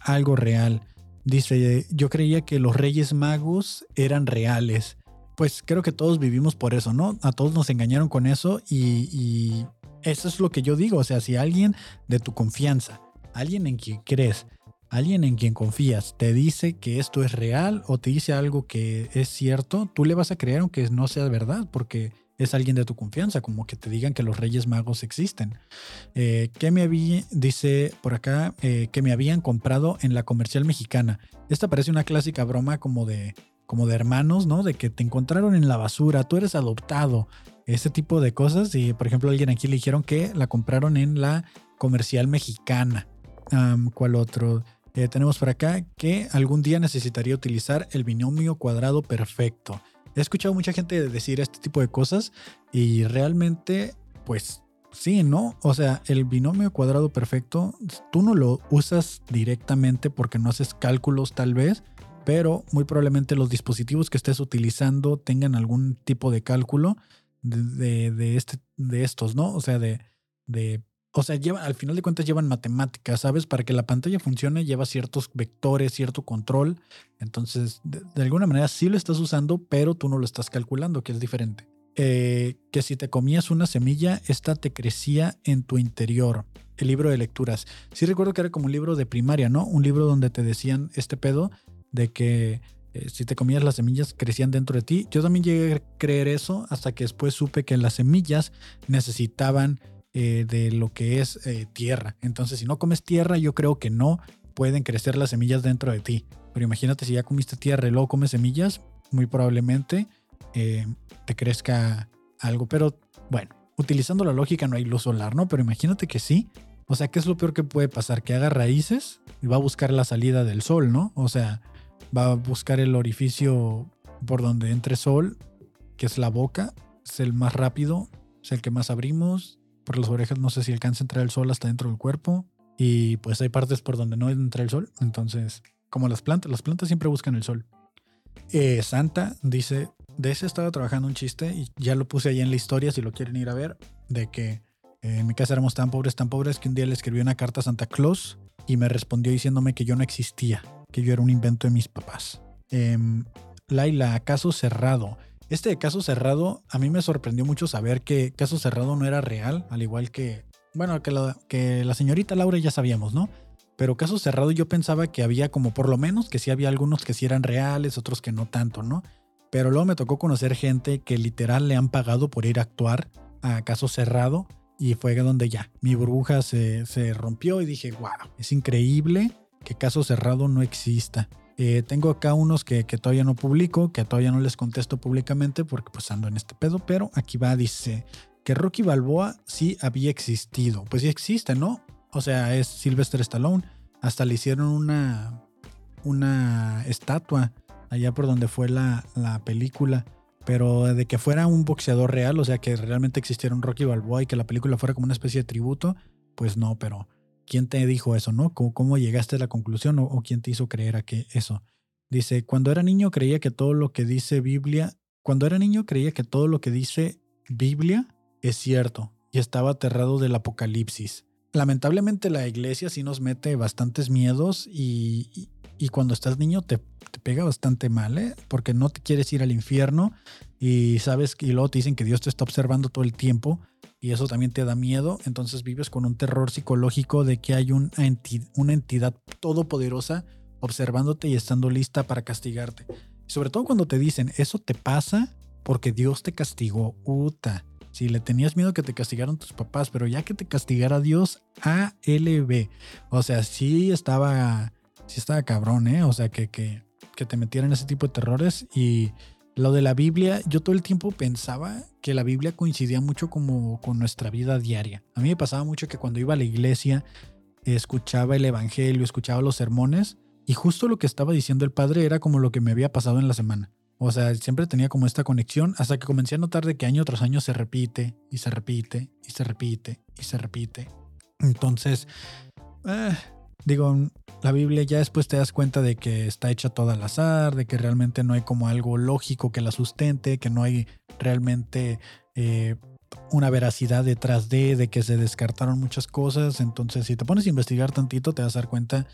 algo real. Dice, yo creía que los Reyes Magos eran reales. Pues creo que todos vivimos por eso, ¿no? A todos nos engañaron con eso y, y eso es lo que yo digo. O sea, si alguien de tu confianza alguien en quien crees, alguien en quien confías, te dice que esto es real o te dice algo que es cierto, tú le vas a creer aunque no sea verdad, porque es alguien de tu confianza, como que te digan que los Reyes Magos existen. Eh, que me había, dice por acá, eh, que me habían comprado en la comercial mexicana. Esta parece una clásica broma como de, como de hermanos, ¿no? De que te encontraron en la basura, tú eres adoptado, ese tipo de cosas. Y por ejemplo, alguien aquí le dijeron que la compraron en la comercial mexicana. ¿Cuál otro? Eh, tenemos por acá que algún día necesitaría utilizar el binomio cuadrado perfecto. He escuchado mucha gente decir este tipo de cosas y realmente, pues sí, ¿no? O sea, el binomio cuadrado perfecto, tú no lo usas directamente porque no haces cálculos tal vez, pero muy probablemente los dispositivos que estés utilizando tengan algún tipo de cálculo de, este, de estos, ¿no? O sea, de, de o sea, al final de cuentas llevan matemáticas, ¿sabes? Para que la pantalla funcione lleva ciertos vectores, cierto control. Entonces, de, alguna manera sí lo estás usando, pero tú no lo estás calculando, que es diferente. Eh, que si te comías una semilla, esta te crecía en tu interior. El libro de lecturas. Sí recuerdo que era como un libro de primaria, ¿no? Un libro donde te decían este pedo de que eh, si te comías las semillas crecían dentro de ti. Yo también llegué a creer eso hasta que después supe que las semillas necesitaban eh, de lo que es eh, tierra. Entonces, si no comes tierra, yo creo que no pueden crecer las semillas dentro de ti. Pero imagínate si ya comiste tierra y luego comes semillas, muy probablemente eh, te crezca algo. Pero bueno, utilizando la lógica no hay luz solar, ¿no? Pero imagínate que sí. O sea, ¿qué es lo peor que puede pasar? Que haga raíces y va a buscar la salida del sol, ¿no? O sea, va a buscar el orificio por donde entre sol, que es la boca, es el más rápido, es el que más abrimos, por las orejas no sé si alcanza a entrar el sol hasta dentro del cuerpo. Y pues hay partes por donde no entra el sol. Entonces, como las plantas, las plantas siempre buscan el sol. Eh, Santa dice, de ese estaba trabajando un chiste y ya lo puse ahí en la historia si lo quieren ir a ver, de que eh, en mi casa éramos tan pobres, tan pobres que un día le escribí una carta a Santa Claus y me respondió diciéndome que yo no existía, que yo era un invento de mis papás. Em, Laila, caso cerrado. Este de caso cerrado, a mí me sorprendió mucho saber que caso cerrado no era real, al igual que, bueno, que la, señorita Laura ya sabíamos, ¿no? Pero caso cerrado yo pensaba que había como por lo menos que sí había algunos que sí eran reales, otros que no tanto, ¿no? Pero luego me tocó conocer gente que literal le han pagado por ir a actuar a caso cerrado y fue donde ya mi burbuja se, se rompió y dije, wow, es increíble que caso cerrado no exista. Eh, tengo acá unos que, todavía no publico, que todavía no les contesto públicamente porque pues ando en este pedo, pero aquí va, dice que Rocky Balboa sí había existido. Pues sí existe, ¿no? O sea, es Sylvester Stallone. Hasta le hicieron una, una estatua allá por donde fue la, la película. Pero de que fuera un boxeador real, o sea, que realmente existiera un Rocky Balboa y que la película fuera como una especie de tributo, pues no, pero ¿quién te dijo eso, no? ¿Cómo, llegaste a la conclusión o, quién te hizo creer a que eso? Dice, cuando era niño creía que todo lo que dice Biblia, cuando era niño creía que todo lo que dice Biblia es cierto y estaba aterrado del apocalipsis. Lamentablemente la iglesia sí nos mete bastantes miedos y, cuando estás niño te, te, pega bastante mal, ¿eh? Porque no te quieres ir al infierno y sabes y luego te dicen que Dios te está observando todo el tiempo y eso también te da miedo, entonces vives con un terror psicológico de que hay una, entidad todopoderosa observándote y estando lista para castigarte. sobre todo cuando te dicen, eso te pasa porque Dios te castigó, Uta. Si le tenías miedo que te castigaron tus papás, pero ya que te castigara Dios, ALB. O sea, sí estaba, sí estaba cabrón, ¿eh? O sea, que, que, que te metieran ese tipo de terrores y lo de la Biblia, yo todo el tiempo pensaba que la Biblia coincidía mucho como con nuestra vida diaria. A mí me pasaba mucho que cuando iba a la iglesia, escuchaba el Evangelio, escuchaba los sermones, y justo lo que estaba diciendo el Padre era como lo que me había pasado en la semana. O sea, siempre tenía como esta conexión hasta que comencé a notar de que año tras año se repite y se repite y se repite y se repite. Entonces, eh, digo, la Biblia ya después te das cuenta de que está hecha toda al azar, de que realmente no hay como algo lógico que la sustente, que no hay realmente eh, una veracidad detrás de, de que se descartaron muchas cosas. Entonces, si te pones a investigar tantito, te vas a dar cuenta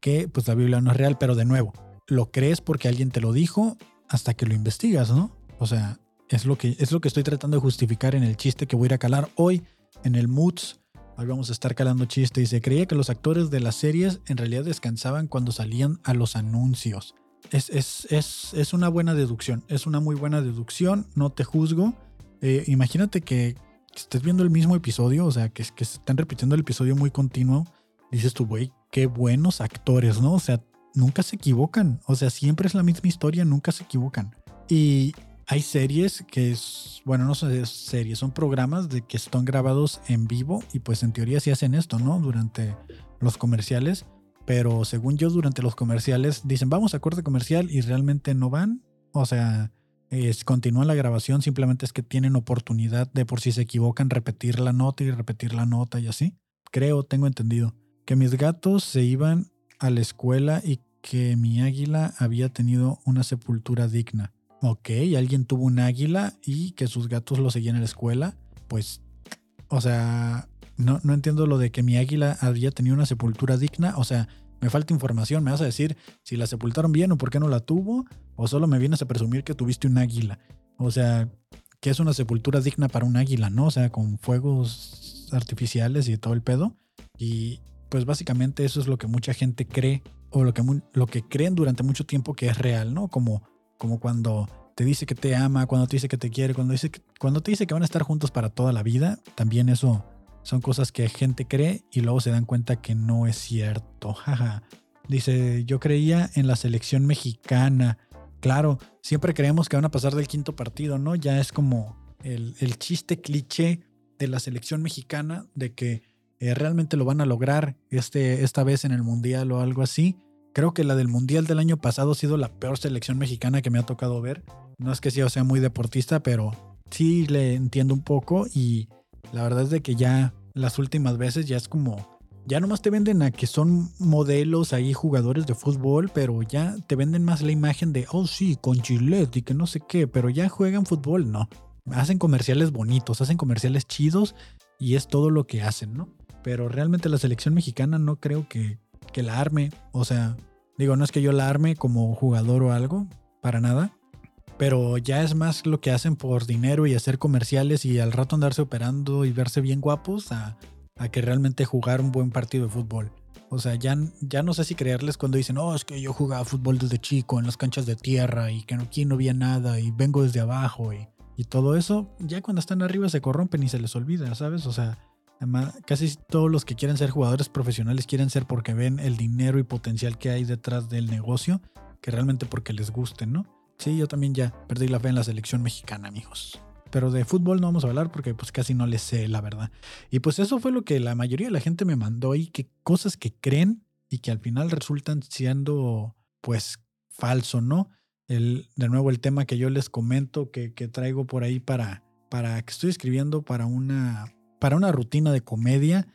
que pues la Biblia no es real, pero de nuevo, lo crees porque alguien te lo dijo hasta que lo investigas, ¿no? O sea, es lo que, es lo que estoy tratando de justificar en el chiste que voy a ir a calar hoy en el Moods Hoy vamos a estar calando chiste y se creía que los actores de las series en realidad descansaban cuando salían a los anuncios. Es, es, es, es, una buena deducción, es una muy buena deducción, no te juzgo, Eh, imagínate que estés viendo el mismo episodio, o sea, que, que se están repitiendo el episodio muy continuo. Dices tú, güey, qué buenos actores, ¿no? O sea, nunca se equivocan. O sea, siempre es la misma historia, nunca se equivocan. Y hay series que es, bueno, no son series, son programas de que están grabados en vivo y pues en teoría sí hacen esto, ¿no? Durante los comerciales. Pero según yo, durante los comerciales dicen, vamos a corte comercial y realmente no van. O sea, es, continúa la grabación, simplemente es que tienen oportunidad de por si se equivocan repetir la nota y repetir la nota y así. Creo, tengo entendido. Que mis gatos se iban a la escuela y que mi águila había tenido una sepultura digna. Ok, alguien tuvo un águila y que sus gatos lo seguían en la escuela. Pues, o sea, no, no entiendo lo de que mi águila había tenido una sepultura digna. O sea, me falta información. ¿Me vas a decir si la sepultaron bien o por qué no la tuvo? ¿O solo me vienes a presumir que tuviste un águila? O sea, que es una sepultura digna para un águila, ¿no? O sea, con fuegos artificiales y todo el pedo. Y pues básicamente eso es lo que mucha gente cree o lo que, lo que creen durante mucho tiempo que es real, ¿no? Como, como cuando te dice que te ama, cuando te dice que te quiere, cuando, dice cuando te dice que van a estar juntos para toda la vida, también eso son cosas que gente cree y luego se dan cuenta que no es cierto. Jaja. Dice, yo creía en la selección mexicana. Claro, siempre creemos que van a pasar del quinto partido, ¿no? Ya es como el, el chiste cliché de la selección mexicana de que eh, realmente lo van a lograr este, esta vez en el Mundial o algo así. Creo que la del Mundial del año pasado ha sido la peor selección mexicana que me ha tocado ver. No es que yo sea muy deportista, pero sí le entiendo un poco y la verdad es de que ya las últimas veces ya es como... Ya nomás te venden a que son modelos ahí, jugadores de fútbol, pero ya te venden más la imagen de, oh sí, con Gillette y que no sé qué, pero ya juegan fútbol, no. Hacen comerciales bonitos, hacen comerciales chidos y es todo lo que hacen, ¿no? pero realmente la selección mexicana no creo que, que la arme. O sea, digo, no es que yo la arme como jugador o algo, para nada. Pero ya es más lo que hacen por dinero y hacer comerciales y al rato andarse operando y verse bien guapos a, a que realmente jugar un buen partido de fútbol. O sea, ya, ya no sé si creerles cuando dicen, oh, es que yo jugaba fútbol desde chico en las canchas de tierra y que aquí no había nada y vengo desde abajo y, y todo eso. Ya cuando están arriba se corrompen y se les olvida, ¿sabes? O sea, Además, casi todos los que quieren ser jugadores profesionales quieren ser porque ven el dinero y potencial que hay detrás del negocio, que realmente porque les guste, ¿no? Sí, yo también ya perdí la fe en la selección mexicana, amigos. Pero de fútbol no vamos a hablar porque pues casi no le sé, la verdad. Y pues eso fue lo que la mayoría de la gente me mandó y que cosas que creen y que al final resultan siendo pues falso, ¿no? El, de nuevo el tema que yo les comento que, que traigo por ahí para, para que estoy escribiendo para una para una rutina de comedia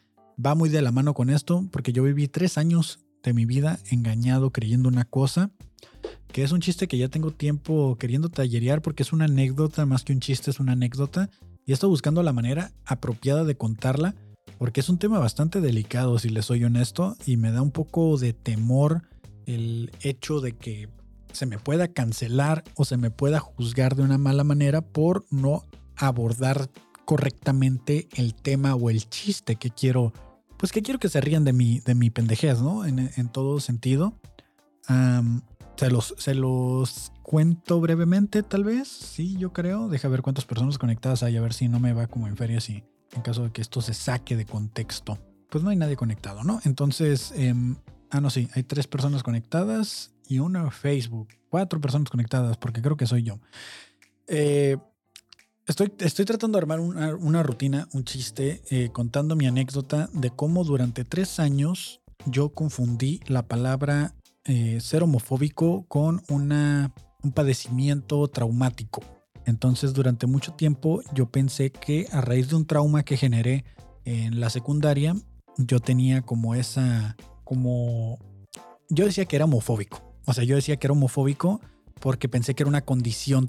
va muy de la mano con esto, porque yo viví tres años de mi vida engañado creyendo una cosa, que es un chiste que ya tengo tiempo queriendo tallerear porque es una anécdota, más que un chiste, es una anécdota, y estoy buscando la manera apropiada de contarla, porque es un tema bastante delicado, si les soy honesto, y me da un poco de temor el hecho de que se me pueda cancelar o se me pueda juzgar de una mala manera por no abordar correctamente el tema o el chiste que quiero, pues que quiero que se rían de mi, de mi pendejez, ¿no? En, todo sentido. se, los, se los cuento brevemente, tal vez. Sí, yo creo. Deja ver cuántas personas conectadas hay, a ver si no me va como en feria, si en caso de que esto se saque de contexto. Pues no hay nadie conectado, ¿no? Entonces, em, ah, no, sí, hay tres personas conectadas y una Facebook. Cuatro personas conectadas, porque creo que soy yo. Eh, Estoy, estoy tratando de armar una, rutina, un chiste, eh, contando mi anécdota de cómo durante tres años yo confundí la palabra eh, ser homofóbico con una, un padecimiento traumático. Entonces durante mucho tiempo yo pensé que a raíz de un trauma que generé en la secundaria, yo tenía como esa, como, yo decía que era homofóbico. O sea, yo decía que era homofóbico porque pensé que era una condición,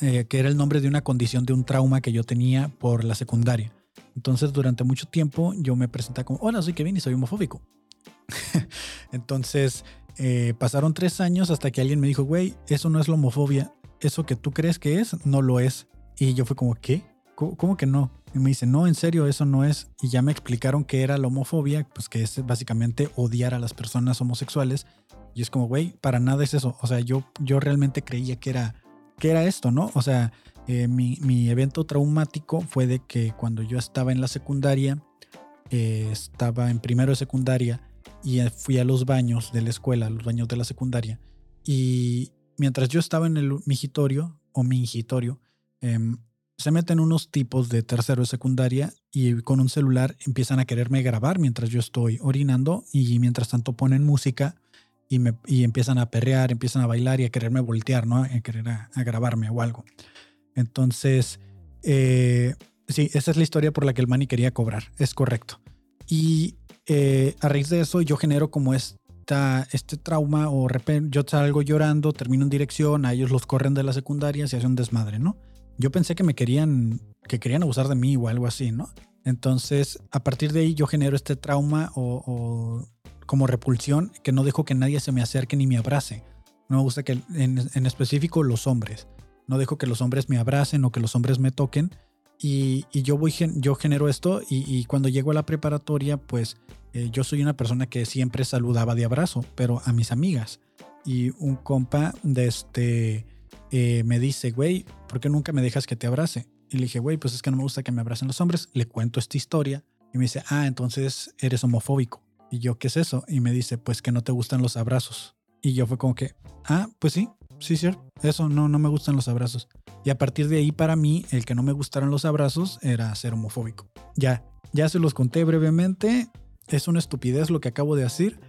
eh, que era el nombre de una condición de un trauma que yo tenía por la secundaria. Entonces, durante mucho tiempo yo me presenté como, hola, soy Kevin y soy homofóbico. Entonces, eh, pasaron tres años hasta que alguien me dijo, güey, eso no es la homofobia, eso que tú crees que es, no lo es. Y yo fue como, ¿qué? ¿Cómo, que no? Y me dice, no, en serio, eso no es. Y ya me explicaron que era la homofobia, pues que es básicamente odiar a las personas homosexuales y es como, güey, para nada es eso. O sea, yo, yo realmente creía que era, que era esto, ¿no? O sea, Eh, mi, mi evento traumático fue de que cuando yo estaba en la secundaria, eh, estaba en primero de secundaria y eh, fui a los baños de la escuela, los baños de la secundaria. Y mientras yo estaba en el mingitorio o mingitorio, em, se meten unos tipos de tercero de secundaria y con un celular empiezan a quererme grabar mientras yo estoy orinando y mientras tanto ponen música y, me, y empiezan a perrear, empiezan a bailar y a quererme voltear, ¿no? A querer a, a grabarme o algo. Entonces, eh, sí, esa es la historia por la que el Manny quería cobrar, es correcto. Y eh, a raíz de eso yo genero como esta, este trauma o repente yo salgo llorando, termino en dirección, a ellos los corren de la secundaria, se hace un desmadre, ¿no? Yo pensé que me querían, que querían abusar de mí o algo así, ¿no? Entonces, a partir de ahí yo genero este trauma o, o como repulsión que no dejo que nadie se me acerque ni me abrace. No me gusta que en, en específico los hombres. No dejo que los hombres me abracen o que los hombres me toquen. Y, y yo voy, yo genero esto y, y, cuando llego a la preparatoria, pues eh, yo soy una persona que siempre saludaba de abrazo, pero a mis amigas. Y un compa de este eh, me dice, güey, ¿por qué nunca me dejas que te abrace? Y le dije, güey, pues es que no me gusta que me abracen los hombres. Le cuento esta historia y me dice, ah, entonces eres homofóbico. Y yo, ¿qué es eso? Y me dice, pues que no te gustan los abrazos. Y yo fue como que, ah, pues sí, sí, cierto. Eso, no, no me gustan los abrazos. Y a partir de ahí, para mí, el que no me gustaran los abrazos era ser homofóbico. Ya, ya se los conté brevemente. Es una estupidez lo que acabo de decir.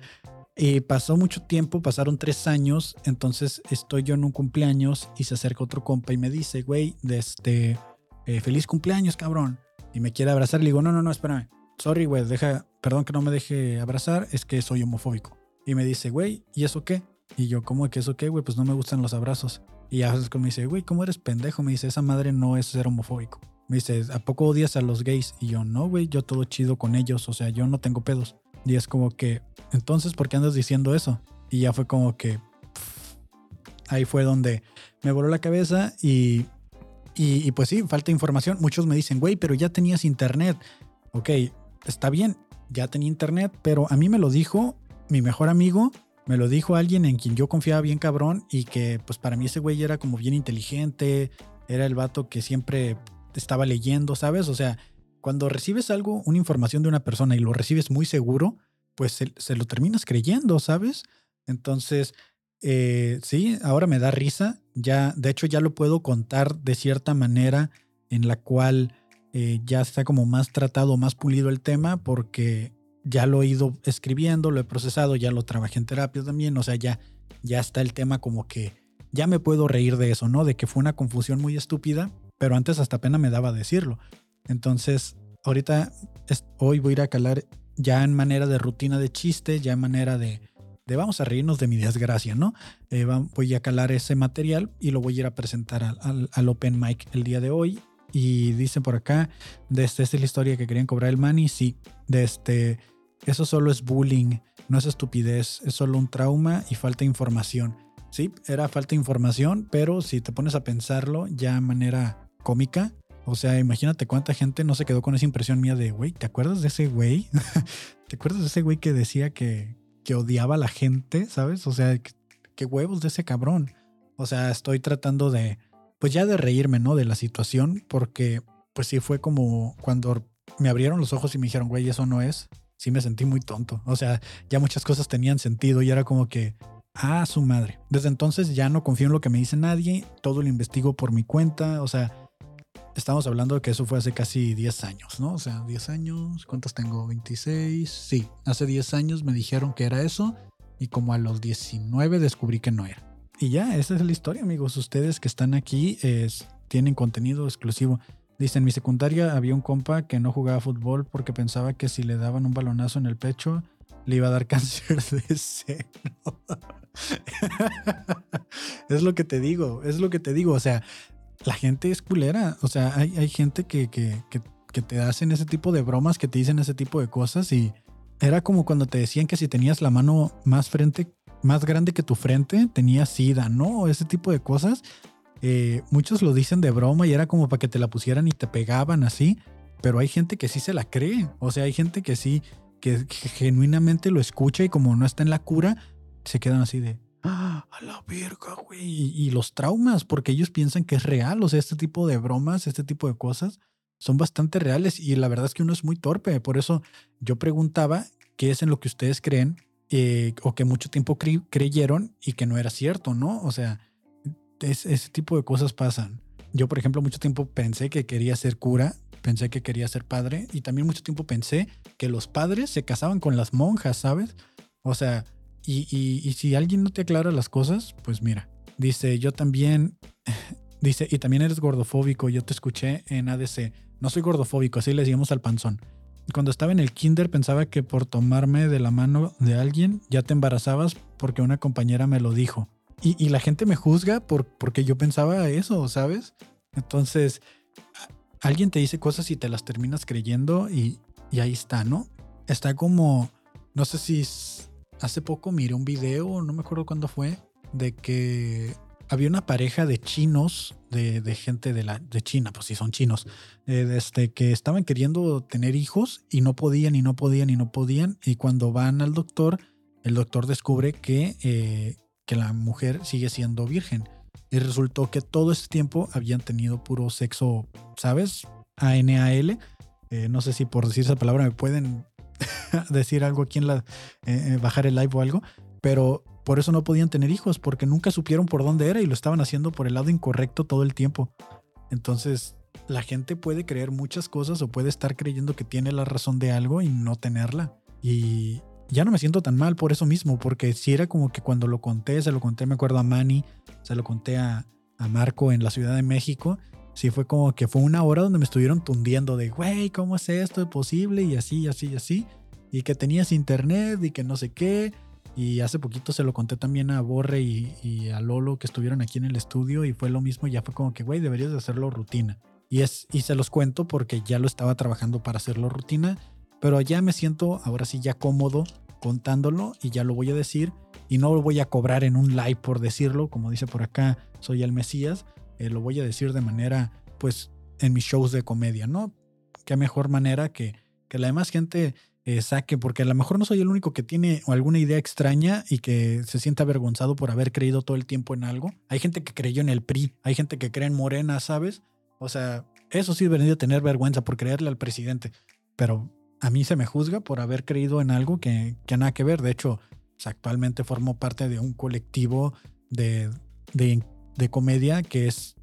Y pasó mucho tiempo, pasaron tres años. Entonces estoy yo en un cumpleaños y se acerca otro compa y me dice, güey, este, eh, feliz cumpleaños, cabrón. Y me quiere abrazar. Le digo, no, no, no, espérame. Sorry, güey, deja, perdón que no me deje abrazar, es que soy homofóbico. Y me dice, güey, ¿y eso qué? Y yo, ¿cómo que eso qué, güey? Pues no me gustan los abrazos. Y ya es como me dice, güey, ¿cómo eres pendejo? Me dice, esa madre no es ser homofóbico. Me dice, ¿a poco odias a los gays? Y yo, no, güey, yo todo chido con ellos, o sea, yo no tengo pedos. Y es como que, entonces, ¿por qué andas diciendo eso? Y ya fue como que, ahí fue donde me voló la cabeza y, y, y pues sí, falta información. Muchos me dicen, güey, pero ya tenías internet. Ok, está bien, ya tenía internet, pero a mí me lo dijo mi mejor amigo me lo dijo alguien en quien yo confiaba bien cabrón y que pues para mí ese güey era como bien inteligente, era el vato que siempre estaba leyendo, ¿sabes? O sea, cuando recibes algo, una información de una persona y lo recibes muy seguro, pues se, lo terminas creyendo, ¿sabes? Entonces, eh, sí, ahora me da risa, ya, de hecho ya lo puedo contar de cierta manera en la cual eh, ya está como más tratado, más pulido el tema, porque ya lo he ido escribiendo, lo he procesado, ya lo trabajé en terapia también, o sea, ya, ya está el tema como que ya me puedo reír de eso, ¿no? De que fue una confusión muy estúpida, pero antes hasta pena me daba decirlo. Entonces, ahorita, hoy voy a ir a calar ya en manera de rutina de chiste, ya en manera de, de vamos a reírnos de mi desgracia, ¿no? Eh, voy a calar ese material y lo voy a ir a presentar al, al, al Open Mic el día de hoy. Y dicen por acá, de este, esta es la historia que querían cobrar el money. Sí, de este, eso solo es bullying, no es estupidez, es solo un trauma y falta de información. Sí, era falta de información, pero si te pones a pensarlo ya de manera cómica, o sea, imagínate cuánta gente no se quedó con esa impresión mía de, güey, ¿te acuerdas de ese güey? ¿Te acuerdas de ese güey que decía que, que odiaba a la gente, ¿sabes? O sea, qué huevos de ese cabrón. O sea, estoy tratando de, pues ya de reírme, ¿no? De la situación, porque pues sí fue como cuando me abrieron los ojos y me dijeron, güey, eso no es, sí me sentí muy tonto. O sea, ya muchas cosas tenían sentido y era como que, ah, su madre. Desde entonces ya no confío en lo que me dice nadie, todo lo investigo por mi cuenta, o sea, estamos hablando de que eso fue hace casi 10 años, ¿no? O sea, 10 años, ¿cuántos tengo? 26, sí, hace 10 años me dijeron que era eso y como a los 19 descubrí que no era. Y ya, esa es la historia, amigos. Ustedes que están aquí es, tienen contenido exclusivo. Dice, en mi secundaria había un compa que no jugaba fútbol porque pensaba que si le daban un balonazo en el pecho le iba a dar cáncer de seno. es lo que te digo, es lo que te digo. O sea, la gente es culera. O sea, hay, hay gente que, que, que, que te hacen ese tipo de bromas, que te dicen ese tipo de cosas y era como cuando te decían que si tenías la mano más frente más grande que tu frente tenía sida, ¿no? Ese tipo de cosas. Eh, muchos lo dicen de broma y era como para que te la pusieran y te pegaban así, pero hay gente que sí se la cree. O sea, hay gente que sí, que, genuinamente lo escucha y como no está en la cura, se quedan así de, ¡Ah! A la verga, güey. Y, y los traumas, porque ellos piensan que es real. O sea, este tipo de bromas, este tipo de cosas son bastante reales. Y la verdad es que uno es muy torpe. Por eso yo preguntaba qué es en lo que ustedes creen eh, o que mucho tiempo cre- creyeron y que no era cierto, ¿no? O sea, es- ese tipo de cosas pasan. Yo, por ejemplo, mucho tiempo pensé que quería ser cura, pensé que quería ser padre y también mucho tiempo pensé que los padres se casaban con las monjas, ¿sabes? O sea, y, y- y si alguien no te aclara las cosas, pues mira, dice, yo también, dice, y también eres gordofóbico, yo te escuché en ADC. No soy gordofóbico, así le decíamos al panzón. Cuando estaba en el kinder pensaba que por tomarme de la mano de alguien ya te embarazabas porque una compañera me lo dijo. Y, la gente me juzga por, porque yo pensaba eso, ¿sabes? Entonces, alguien te dice cosas y te las terminas creyendo y, y ahí está, ¿no? Está como, no sé si hace poco miré un video, no me acuerdo cuándo fue, de que había una pareja de chinos, de, gente de, la, de China, pues sí son chinos, eh, este, que estaban queriendo tener hijos y no podían y no podían y no podían. Y cuando van al doctor, el doctor descubre que, eh, que la mujer sigue siendo virgen. Y resultó que todo ese tiempo habían tenido puro sexo, ¿sabes? ANAL. Eh, no sé si por decir esa palabra me pueden decir algo aquí en la... eh, bajar el live o algo. Pero por eso no podían tener hijos, porque nunca supieron por dónde era y lo estaban haciendo por el lado incorrecto todo el tiempo. Entonces, la gente puede creer muchas cosas o puede estar creyendo que tiene la razón de algo y no tenerla. Y ya no me siento tan mal por eso mismo, porque si era como que cuando lo conté, se lo conté, me acuerdo a Manny, se lo conté a, a Marco en la Ciudad de México. Sí, fue como que fue una hora donde me estuvieron tundiendo de, güey, ¿cómo es esto posible? Y así, y así, y así. Y que tenías internet y que no sé qué. Y hace poquito se lo conté también a Borre y, y a Lolo que estuvieron aquí en el estudio y fue lo mismo. Ya fue como que, güey, deberías de hacerlo rutina. Y, es, y se los cuento porque ya lo estaba trabajando para hacerlo rutina. Pero ya me siento ahora sí ya cómodo contándolo y ya lo voy a decir. Y no lo voy a cobrar en un live por decirlo. Como dice por acá, soy el Mesías. Eh, lo voy a decir de manera, pues, en mis shows de comedia, ¿no? Qué mejor manera que, que la demás gente saque, porque a lo mejor no soy el único que tiene alguna idea extraña y que se siente avergonzado por haber creído todo el tiempo en algo. Hay gente que creyó en el PRI, hay gente que cree en Morena, ¿sabes? O sea, eso sí debería tener vergüenza por creerle al presidente, pero a mí se me juzga por haber creído en algo que, que nada que ver. De hecho, pues, actualmente formo parte de un colectivo de, de, de comedia que es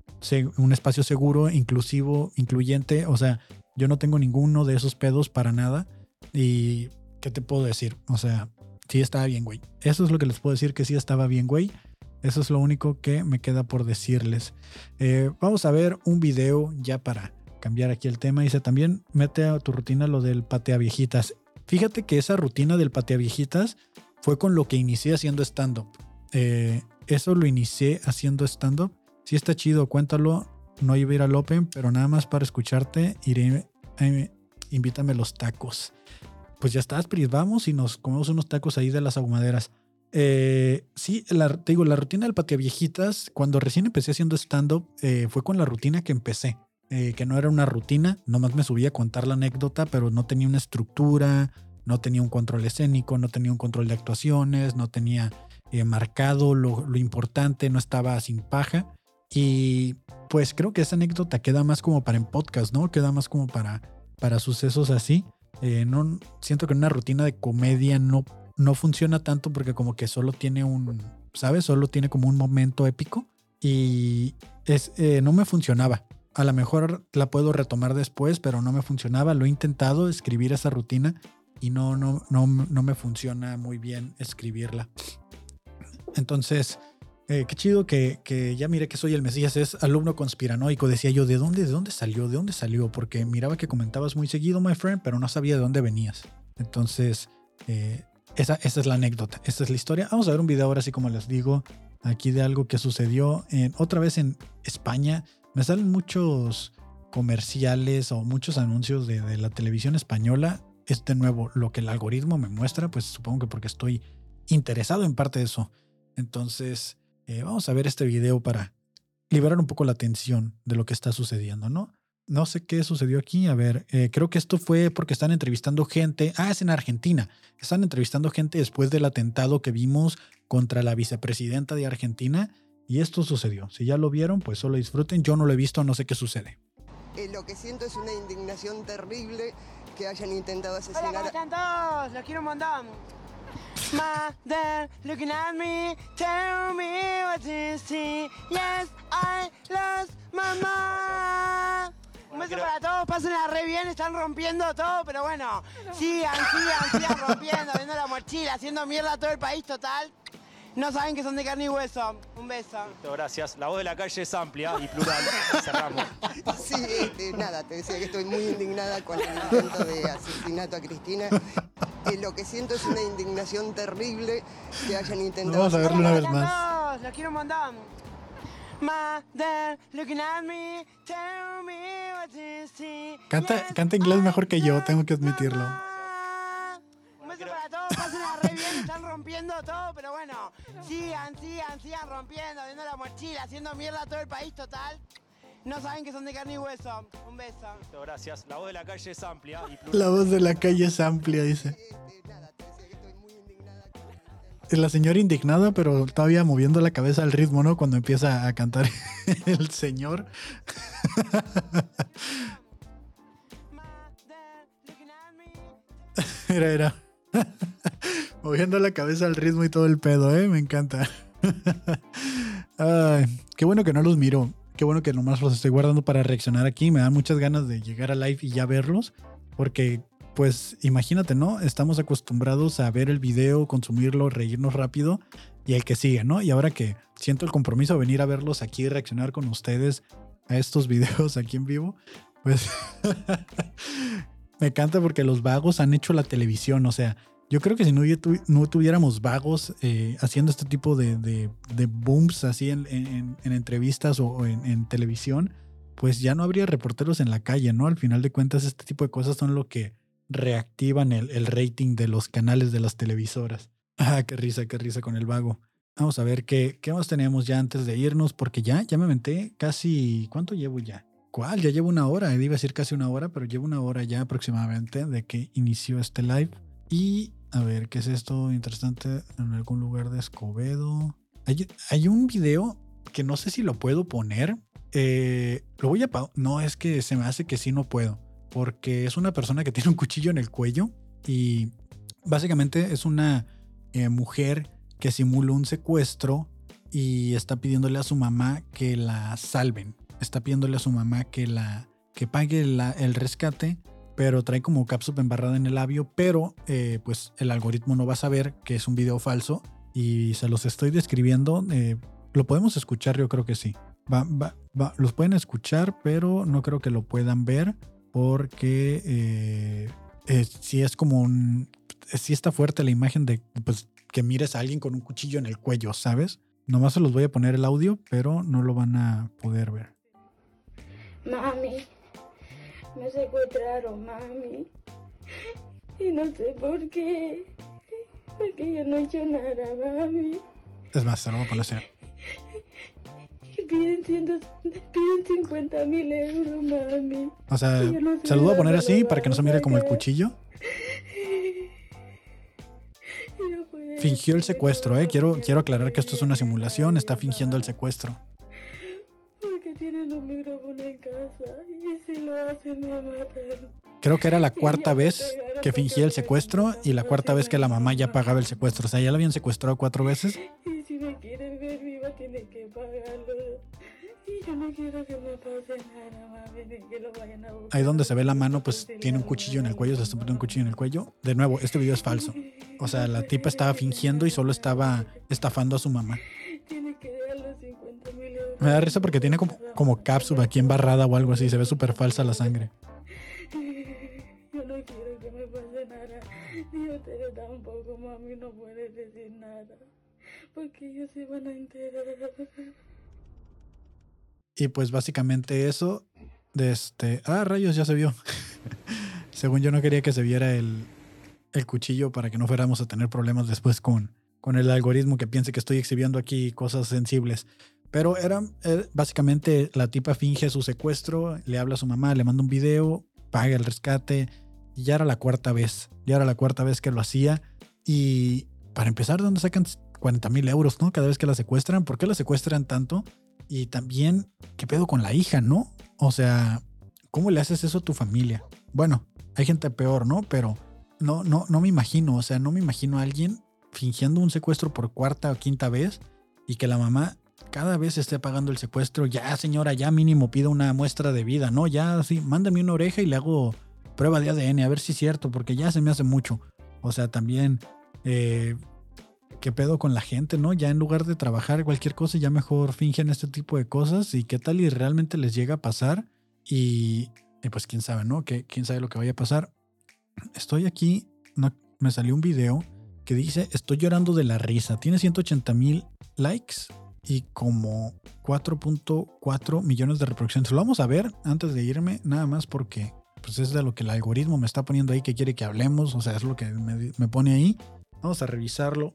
un espacio seguro, inclusivo, incluyente. O sea, yo no tengo ninguno de esos pedos para nada. Y, ¿qué te puedo decir? O sea, sí estaba bien, güey. Eso es lo que les puedo decir, que sí estaba bien, güey. Eso es lo único que me queda por decirles. Eh, vamos a ver un video ya para cambiar aquí el tema. Dice también, mete a tu rutina lo del patea viejitas. Fíjate que esa rutina del patea viejitas fue con lo que inicié haciendo stand-up. Eh, eso lo inicié haciendo stand-up. Sí está chido, cuéntalo. No iba a ir al Open, pero nada más para escucharte, iré. Invítame los tacos. Pues ya estás, Pris, vamos y nos comemos unos tacos ahí de las ahumaderas. Eh, sí, te digo, la rutina del patio viejitas, cuando recién empecé haciendo stand-up, eh, fue con la rutina que empecé. eh, que no era una rutina, nomás me subía a contar la anécdota, pero no tenía una estructura, no tenía un control escénico, no tenía un control de actuaciones, no tenía marcado lo importante, no estaba sin paja. Y pues creo que esa anécdota queda más como para en podcast, ¿no? Queda más como para, para sucesos así. Eh, no, siento que una rutina de comedia no, no funciona tanto porque como que solo tiene un, ¿sabes? Solo tiene como un momento épico y es, eh, no me funcionaba. A lo mejor la puedo retomar después, pero no me funcionaba. Lo he intentado escribir esa rutina y no, no, no, no me funciona muy bien escribirla. Entonces, eh, qué chido que, que, ya miré que soy el Mesías, es alumno conspiranoico. Decía yo, ¿de dónde, ¿de dónde salió? ¿De dónde salió? Porque miraba que comentabas muy seguido, my friend, pero no sabía de dónde venías. Entonces, eh, esa, esa, es la anécdota, esa es la historia. Vamos a ver un video ahora, así como les digo, aquí de algo que sucedió en, otra vez en España. Me salen muchos comerciales o muchos anuncios de, la televisión española. Es de nuevo lo que el algoritmo me muestra, pues supongo que porque estoy interesado en parte de eso. Entonces, eh, vamos a ver este video para liberar un poco la tensión de lo que está sucediendo, ¿no? no sé qué sucedió aquí. A ver, eh, creo que esto fue porque están entrevistando gente. Ah, es en Argentina. Están entrevistando gente después del atentado que vimos contra la vicepresidenta de Argentina. Y esto sucedió. Si ya lo vieron, pues solo disfruten. Yo no lo he visto, no sé qué sucede. Eh, lo que siento es una indignación terrible que hayan intentado Hola, ¿cómo asesinar. están todos? Los quiero un montón. Mother, looking at me, tell me what you see. Yes, I lost my. Un beso para todos, pásenla re bien, están rompiendo todo, pero bueno, sigan, sigan, sigan rompiendo, viendo la mochila, haciendo mierda a todo el país total. No saben que son de carne y hueso. Un beso. Listo, Gracias. La voz de la calle es amplia y plural. Cerramos. Sí, este, nada, te decía que estoy muy indignada con el intento de asesinato a Cristina. Eh, lo que siento es una indignación terrible que hayan intentado. Vamos a verlo una vez ¿cómo más. Los quiero un montón. Mother, looking at me, tell me what you see. Canta- canta inglés mejor que yo, tengo que admitirlo. mom. Un beso para todos, pásenla re bien, están rompiendo todo, pero bueno, sigan, sigan, sigan rompiendo, viendo la mochila, haciendo mierda a todo el país total. No saben que son de carne y hueso. Un beso. Listo, Gracias. La voz de la calle es amplia y plural. La voz de la calle es amplia, dice. La señora indignada, pero todavía moviendo la cabeza al ritmo, ¿no? Cuando empieza a cantar el señor. Era, era. Moviendo la cabeza al ritmo y todo el pedo, ¿eh? Me encanta. Ay, qué bueno que no los miro. Qué bueno que nomás los estoy guardando para reaccionar aquí. Me dan muchas ganas de llegar a live y ya verlos. Porque, pues, imagínate, ¿no? Estamos acostumbrados a ver el video, consumirlo, reírnos rápido y el que sigue, ¿no? Y ahora que siento el compromiso de venir a verlos aquí y reaccionar con ustedes a estos videos aquí en vivo, pues me encanta porque los vagos han hecho la televisión. O sea, yo creo que si no, tuviéramos vagos eh, haciendo este tipo de, de- de booms así en, en- en entrevistas o, en, televisión, pues ya no habría reporteros en la calle, ¿no? Al final de cuentas, este tipo de cosas son lo que reactivan el, el rating de los canales de las televisoras. Ah, qué risa, qué risa con el vago. Vamos a ver qué, qué más tenemos ya antes de irnos, porque ya, ya me aventé casi. ¿Cuánto llevo ya? ¿Cuál? Ya llevo una hora. Iba a decir casi una hora, pero llevo una hora ya aproximadamente de que inició este live. Y a ver, ¿qué es esto interesante en algún lugar de Escobedo? Hay, un video que no sé si lo puedo poner. Eh, lo voy a... No, es que se me hace que sí no puedo. Porque es una persona que tiene un cuchillo en el cuello y básicamente es una eh, mujer que simula un secuestro y está pidiéndole a su mamá que la salven. Está pidiéndole a su mamá que la que pague el rescate, pero trae como cápsula embarrada en el labio, pero eh, pues el algoritmo no va a saber que es un video falso y se los estoy describiendo. eh, lo podemos escuchar, yo creo que sí. Los pueden escuchar, pero no creo que lo puedan ver porque eh, sí es como un... Sí está fuerte la imagen de pues, que mires a alguien con un cuchillo en el cuello, ¿sabes? Nomás se los voy a poner el audio, pero no lo van a poder ver. Mami, me secuestraron, mami. Y no sé por qué. Porque yo no he hecho nada, mami. Es más, se lo voy a poner así. Piden, ciento- piden 50 mil euros, mami. O sea, no se lo voy a poner así para que no se mire como el cuchillo. Fingió el secuestro, ¿eh? Quiero, quiero aclarar que esto es una simulación, está fingiendo el secuestro. Porque tienen un micrófono en casa. Y si lo hacen, me matan. Creo que era la cuarta vez que fingía el secuestro y la cuarta vez que la mamá ya pagaba el secuestro. O sea, ya la habían secuestrado cuatro veces. Y si me quieren ver viva, tienen que pagarlo. Y yo no quiero que me pase nada, mami, ni que lo vayan a buscar. Ahí donde se ve la mano, pues tiene un cuchillo en el cuello, se está poniendo un cuchillo en el cuello. De nuevo, este video es falso. O sea, la tipa estaba fingiendo y solo estaba estafando a su mamá. Me da risa porque tiene como, como cápsula aquí embarrada o algo así. Se ve súper falsa la sangre. Yo no quiero que me pase nada. Ni ustedes tampoco, mami, no pueden decir nada. Porque ellos se van a enterar. Y pues básicamente eso. De este. Ah, rayos, ya se vio. Según yo no quería que se viera el, el cuchillo para que no fuéramos a tener problemas después con, con el algoritmo que piense que estoy exhibiendo aquí cosas sensibles. Pero era, básicamente la tipa finge su secuestro, le habla a su mamá, le manda un video, paga el rescate. Y ya era la cuarta vez. Ya era la cuarta vez que lo hacía. Y para empezar, ¿de dónde sacan 40 mil euros, no? Cada vez que la secuestran. ¿Por qué la secuestran tanto? Y también, ¿qué pedo con la hija, no? O sea, ¿cómo le haces eso a tu familia? Bueno, hay gente peor, ¿no? Pero no, no, no me imagino, o sea, no me imagino a alguien fingiendo un secuestro por cuarta o quinta vez y que la mamá cada vez esté pagando el secuestro. Ya, señora, ya mínimo pido una muestra de vida, ¿no? Ya, sí, mándame una oreja y le hago prueba de ADN, a ver si es cierto, porque ya se me hace mucho. O sea, también, eh, ¿qué pedo con la gente, no? Ya en lugar de trabajar cualquier cosa, ya mejor fingen este tipo de cosas y qué tal y realmente les llega a pasar y, pues quién sabe, ¿no? Que, quién sabe lo que vaya a pasar. Estoy aquí, no, me salió un video que dice, estoy llorando de la risa. Tiene 180 mil likes y como 4.4 millones de reproducciones. Lo vamos a ver antes de irme, nada más porque pues es de lo que el algoritmo me está poniendo ahí que quiere que hablemos, o sea, es lo que me, me pone ahí. Vamos a revisarlo.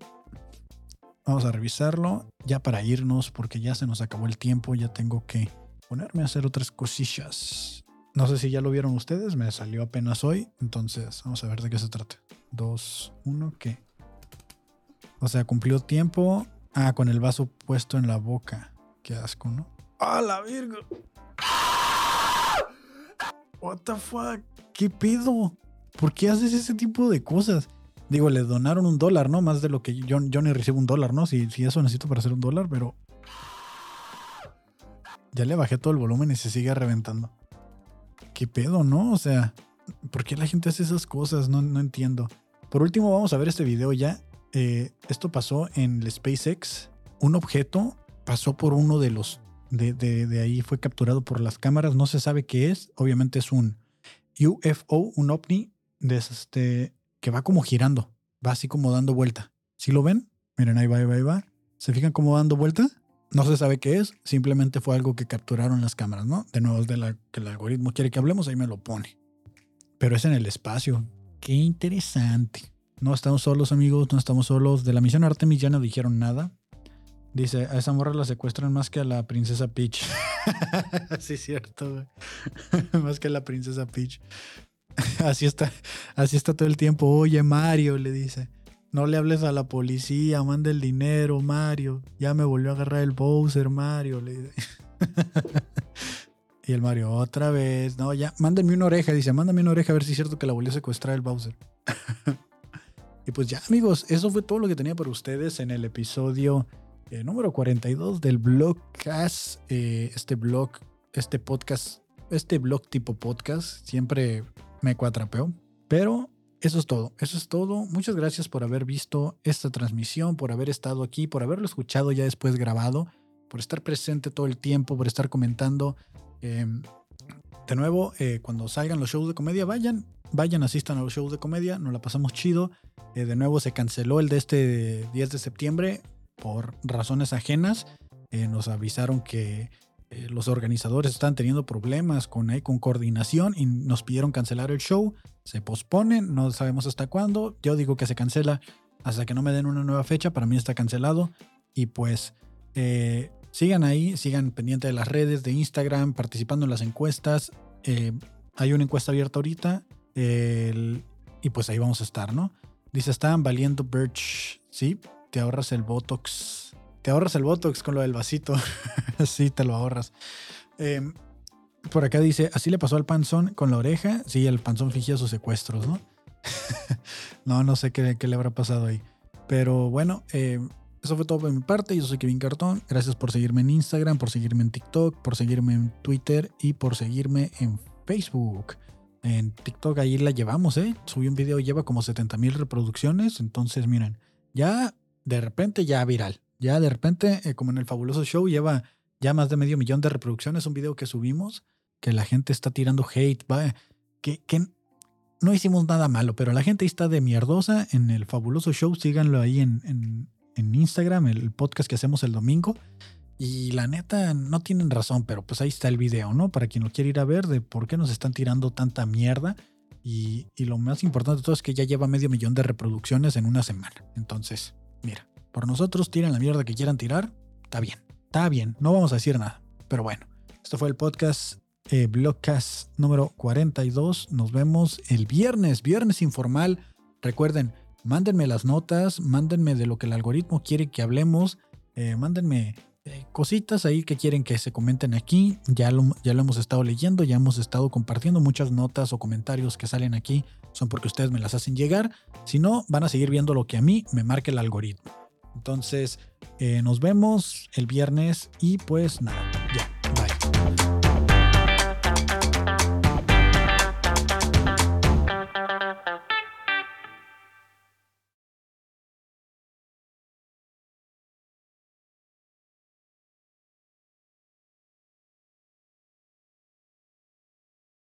Vamos a revisarlo ya para irnos porque ya se nos acabó el tiempo, ya tengo que ponerme a hacer otras cosillas. No sé si ya lo vieron ustedes, me salió apenas hoy, entonces vamos a ver de qué se trata. 2, 1, ¿qué? O sea, cumplió tiempo. Ah, con el vaso puesto en la boca. Qué asco, ¿no? ¡Ah, la virgo! What the fuck? ¿Qué pedo? ¿Por qué haces ese tipo de cosas? Digo, le donaron un dólar, ¿no? Más de lo que yo, yo ni recibo un dólar, ¿no? Si, si eso necesito para hacer un dólar, pero. Ya le bajé todo el volumen y se sigue reventando. ¿Qué pedo, no? O sea, ¿por qué la gente hace esas cosas? No, no entiendo. Por último, vamos a ver este video ya. Eh, esto pasó en el SpaceX. Un objeto pasó por uno de los de, ahí fue capturado por las cámaras. No se sabe qué es. Obviamente es un UFO, un ovni de este, que va como girando. Va así como dando vuelta. ¿Sí lo ven? Miren, ahí va, ahí va, ahí va. ¿Se fijan cómo dando vuelta? No se sabe qué es. Simplemente fue algo que capturaron las cámaras, ¿no? De nuevo, es de la que el algoritmo quiere que hablemos, ahí me lo pone. Pero es en el espacio. Qué interesante. No estamos solos, amigos, no estamos solos. De la misión Artemis ya no dijeron nada. Dice, a esa morra la secuestran más que a la princesa Peach. sí, cierto, más que a la princesa Peach. así está, así está todo el tiempo. Oye, Mario, le dice. No le hables a la policía, manda el dinero, Mario. Ya me volvió a agarrar el Bowser, Mario. Le dice. y el Mario, otra vez. No, ya, mándame una oreja. Dice, mándame una oreja a ver si es cierto que la volvió a secuestrar el Bowser. Y pues ya, amigos, eso fue todo lo que tenía para ustedes en el episodio eh, número 42 del Blogcast. Eh, este blog, este podcast, este blog tipo podcast, siempre me cuatrapeó. Pero eso es todo, eso es todo. Muchas gracias por haber visto esta transmisión, por haber estado aquí, por haberlo escuchado ya después grabado, por estar presente todo el tiempo, por estar comentando. Em, de nuevo, eh, cuando salgan los shows de comedia, vayan, vayan, asistan a los shows de comedia, nos la pasamos chido. de nuevo se canceló el de este 10 de septiembre por razones ajenas. Eh, nos avisaron que eh, los organizadores están teniendo problemas con, con coordinación y nos pidieron cancelar el show. Se pospone, no sabemos hasta cuándo. Yo digo que se cancela hasta que no me den una nueva fecha. Para mí está cancelado. Y pues eh, sigan ahí, sigan pendiente de las redes de Instagram, participando en las encuestas. hay una encuesta abierta ahorita. Y pues ahí vamos a estar, ¿no? Dice, están valiendo Birch. Sí, te ahorras el Botox. Te ahorras el Botox con lo del vasito. sí, te lo ahorras. Em, por acá dice, así le pasó al panzón con la oreja. Sí, el panzón fingía sus secuestros, ¿no? no, no sé qué, le habrá pasado ahí. Pero bueno, em, eso fue todo por mi parte. Yo soy Kevin Cartón. Gracias por seguirme en Instagram, por seguirme en TikTok, por seguirme en Twitter y por seguirme en Facebook. En TikTok ahí la llevamos, ¿eh? Subí un video, lleva como 70 mil reproducciones. Entonces, miren, ya de repente ya viral. Ya de repente, eh, como en el fabuloso show, lleva ya más de medio millón de reproducciones. Un video que subimos, que la gente está tirando hate. Va, que, que no hicimos nada malo, pero la gente está de mierdosa en el fabuloso show. Síganlo ahí en, en, en Instagram, el podcast que hacemos el domingo. Y la neta, no tienen razón, pero pues ahí está el video, ¿no? Para quien lo quiere ir a ver de por qué nos están tirando tanta mierda. Y, y, lo más importante de todo es que ya lleva medio millón de reproducciones en una semana. Entonces, Mira, por nosotros tiran la mierda que quieran tirar, está bien. Está bien, no vamos a decir nada. Pero bueno, esto fue el podcast eh, Blogcast número 42. Nos vemos el viernes, viernes informal. Recuerden, mándenme las notas, mándenme de lo que el algoritmo quiere que hablemos, eh, mándenme eh, cositas ahí que quieren que se comenten aquí. Ya lo, ya lo hemos estado leyendo, ya hemos estado compartiendo muchas notas o comentarios que salen aquí. Son porque ustedes me las hacen llegar. Si no, van a seguir viendo lo que a mí me marque el algoritmo. Entonces, eh, nos vemos el viernes y pues nada.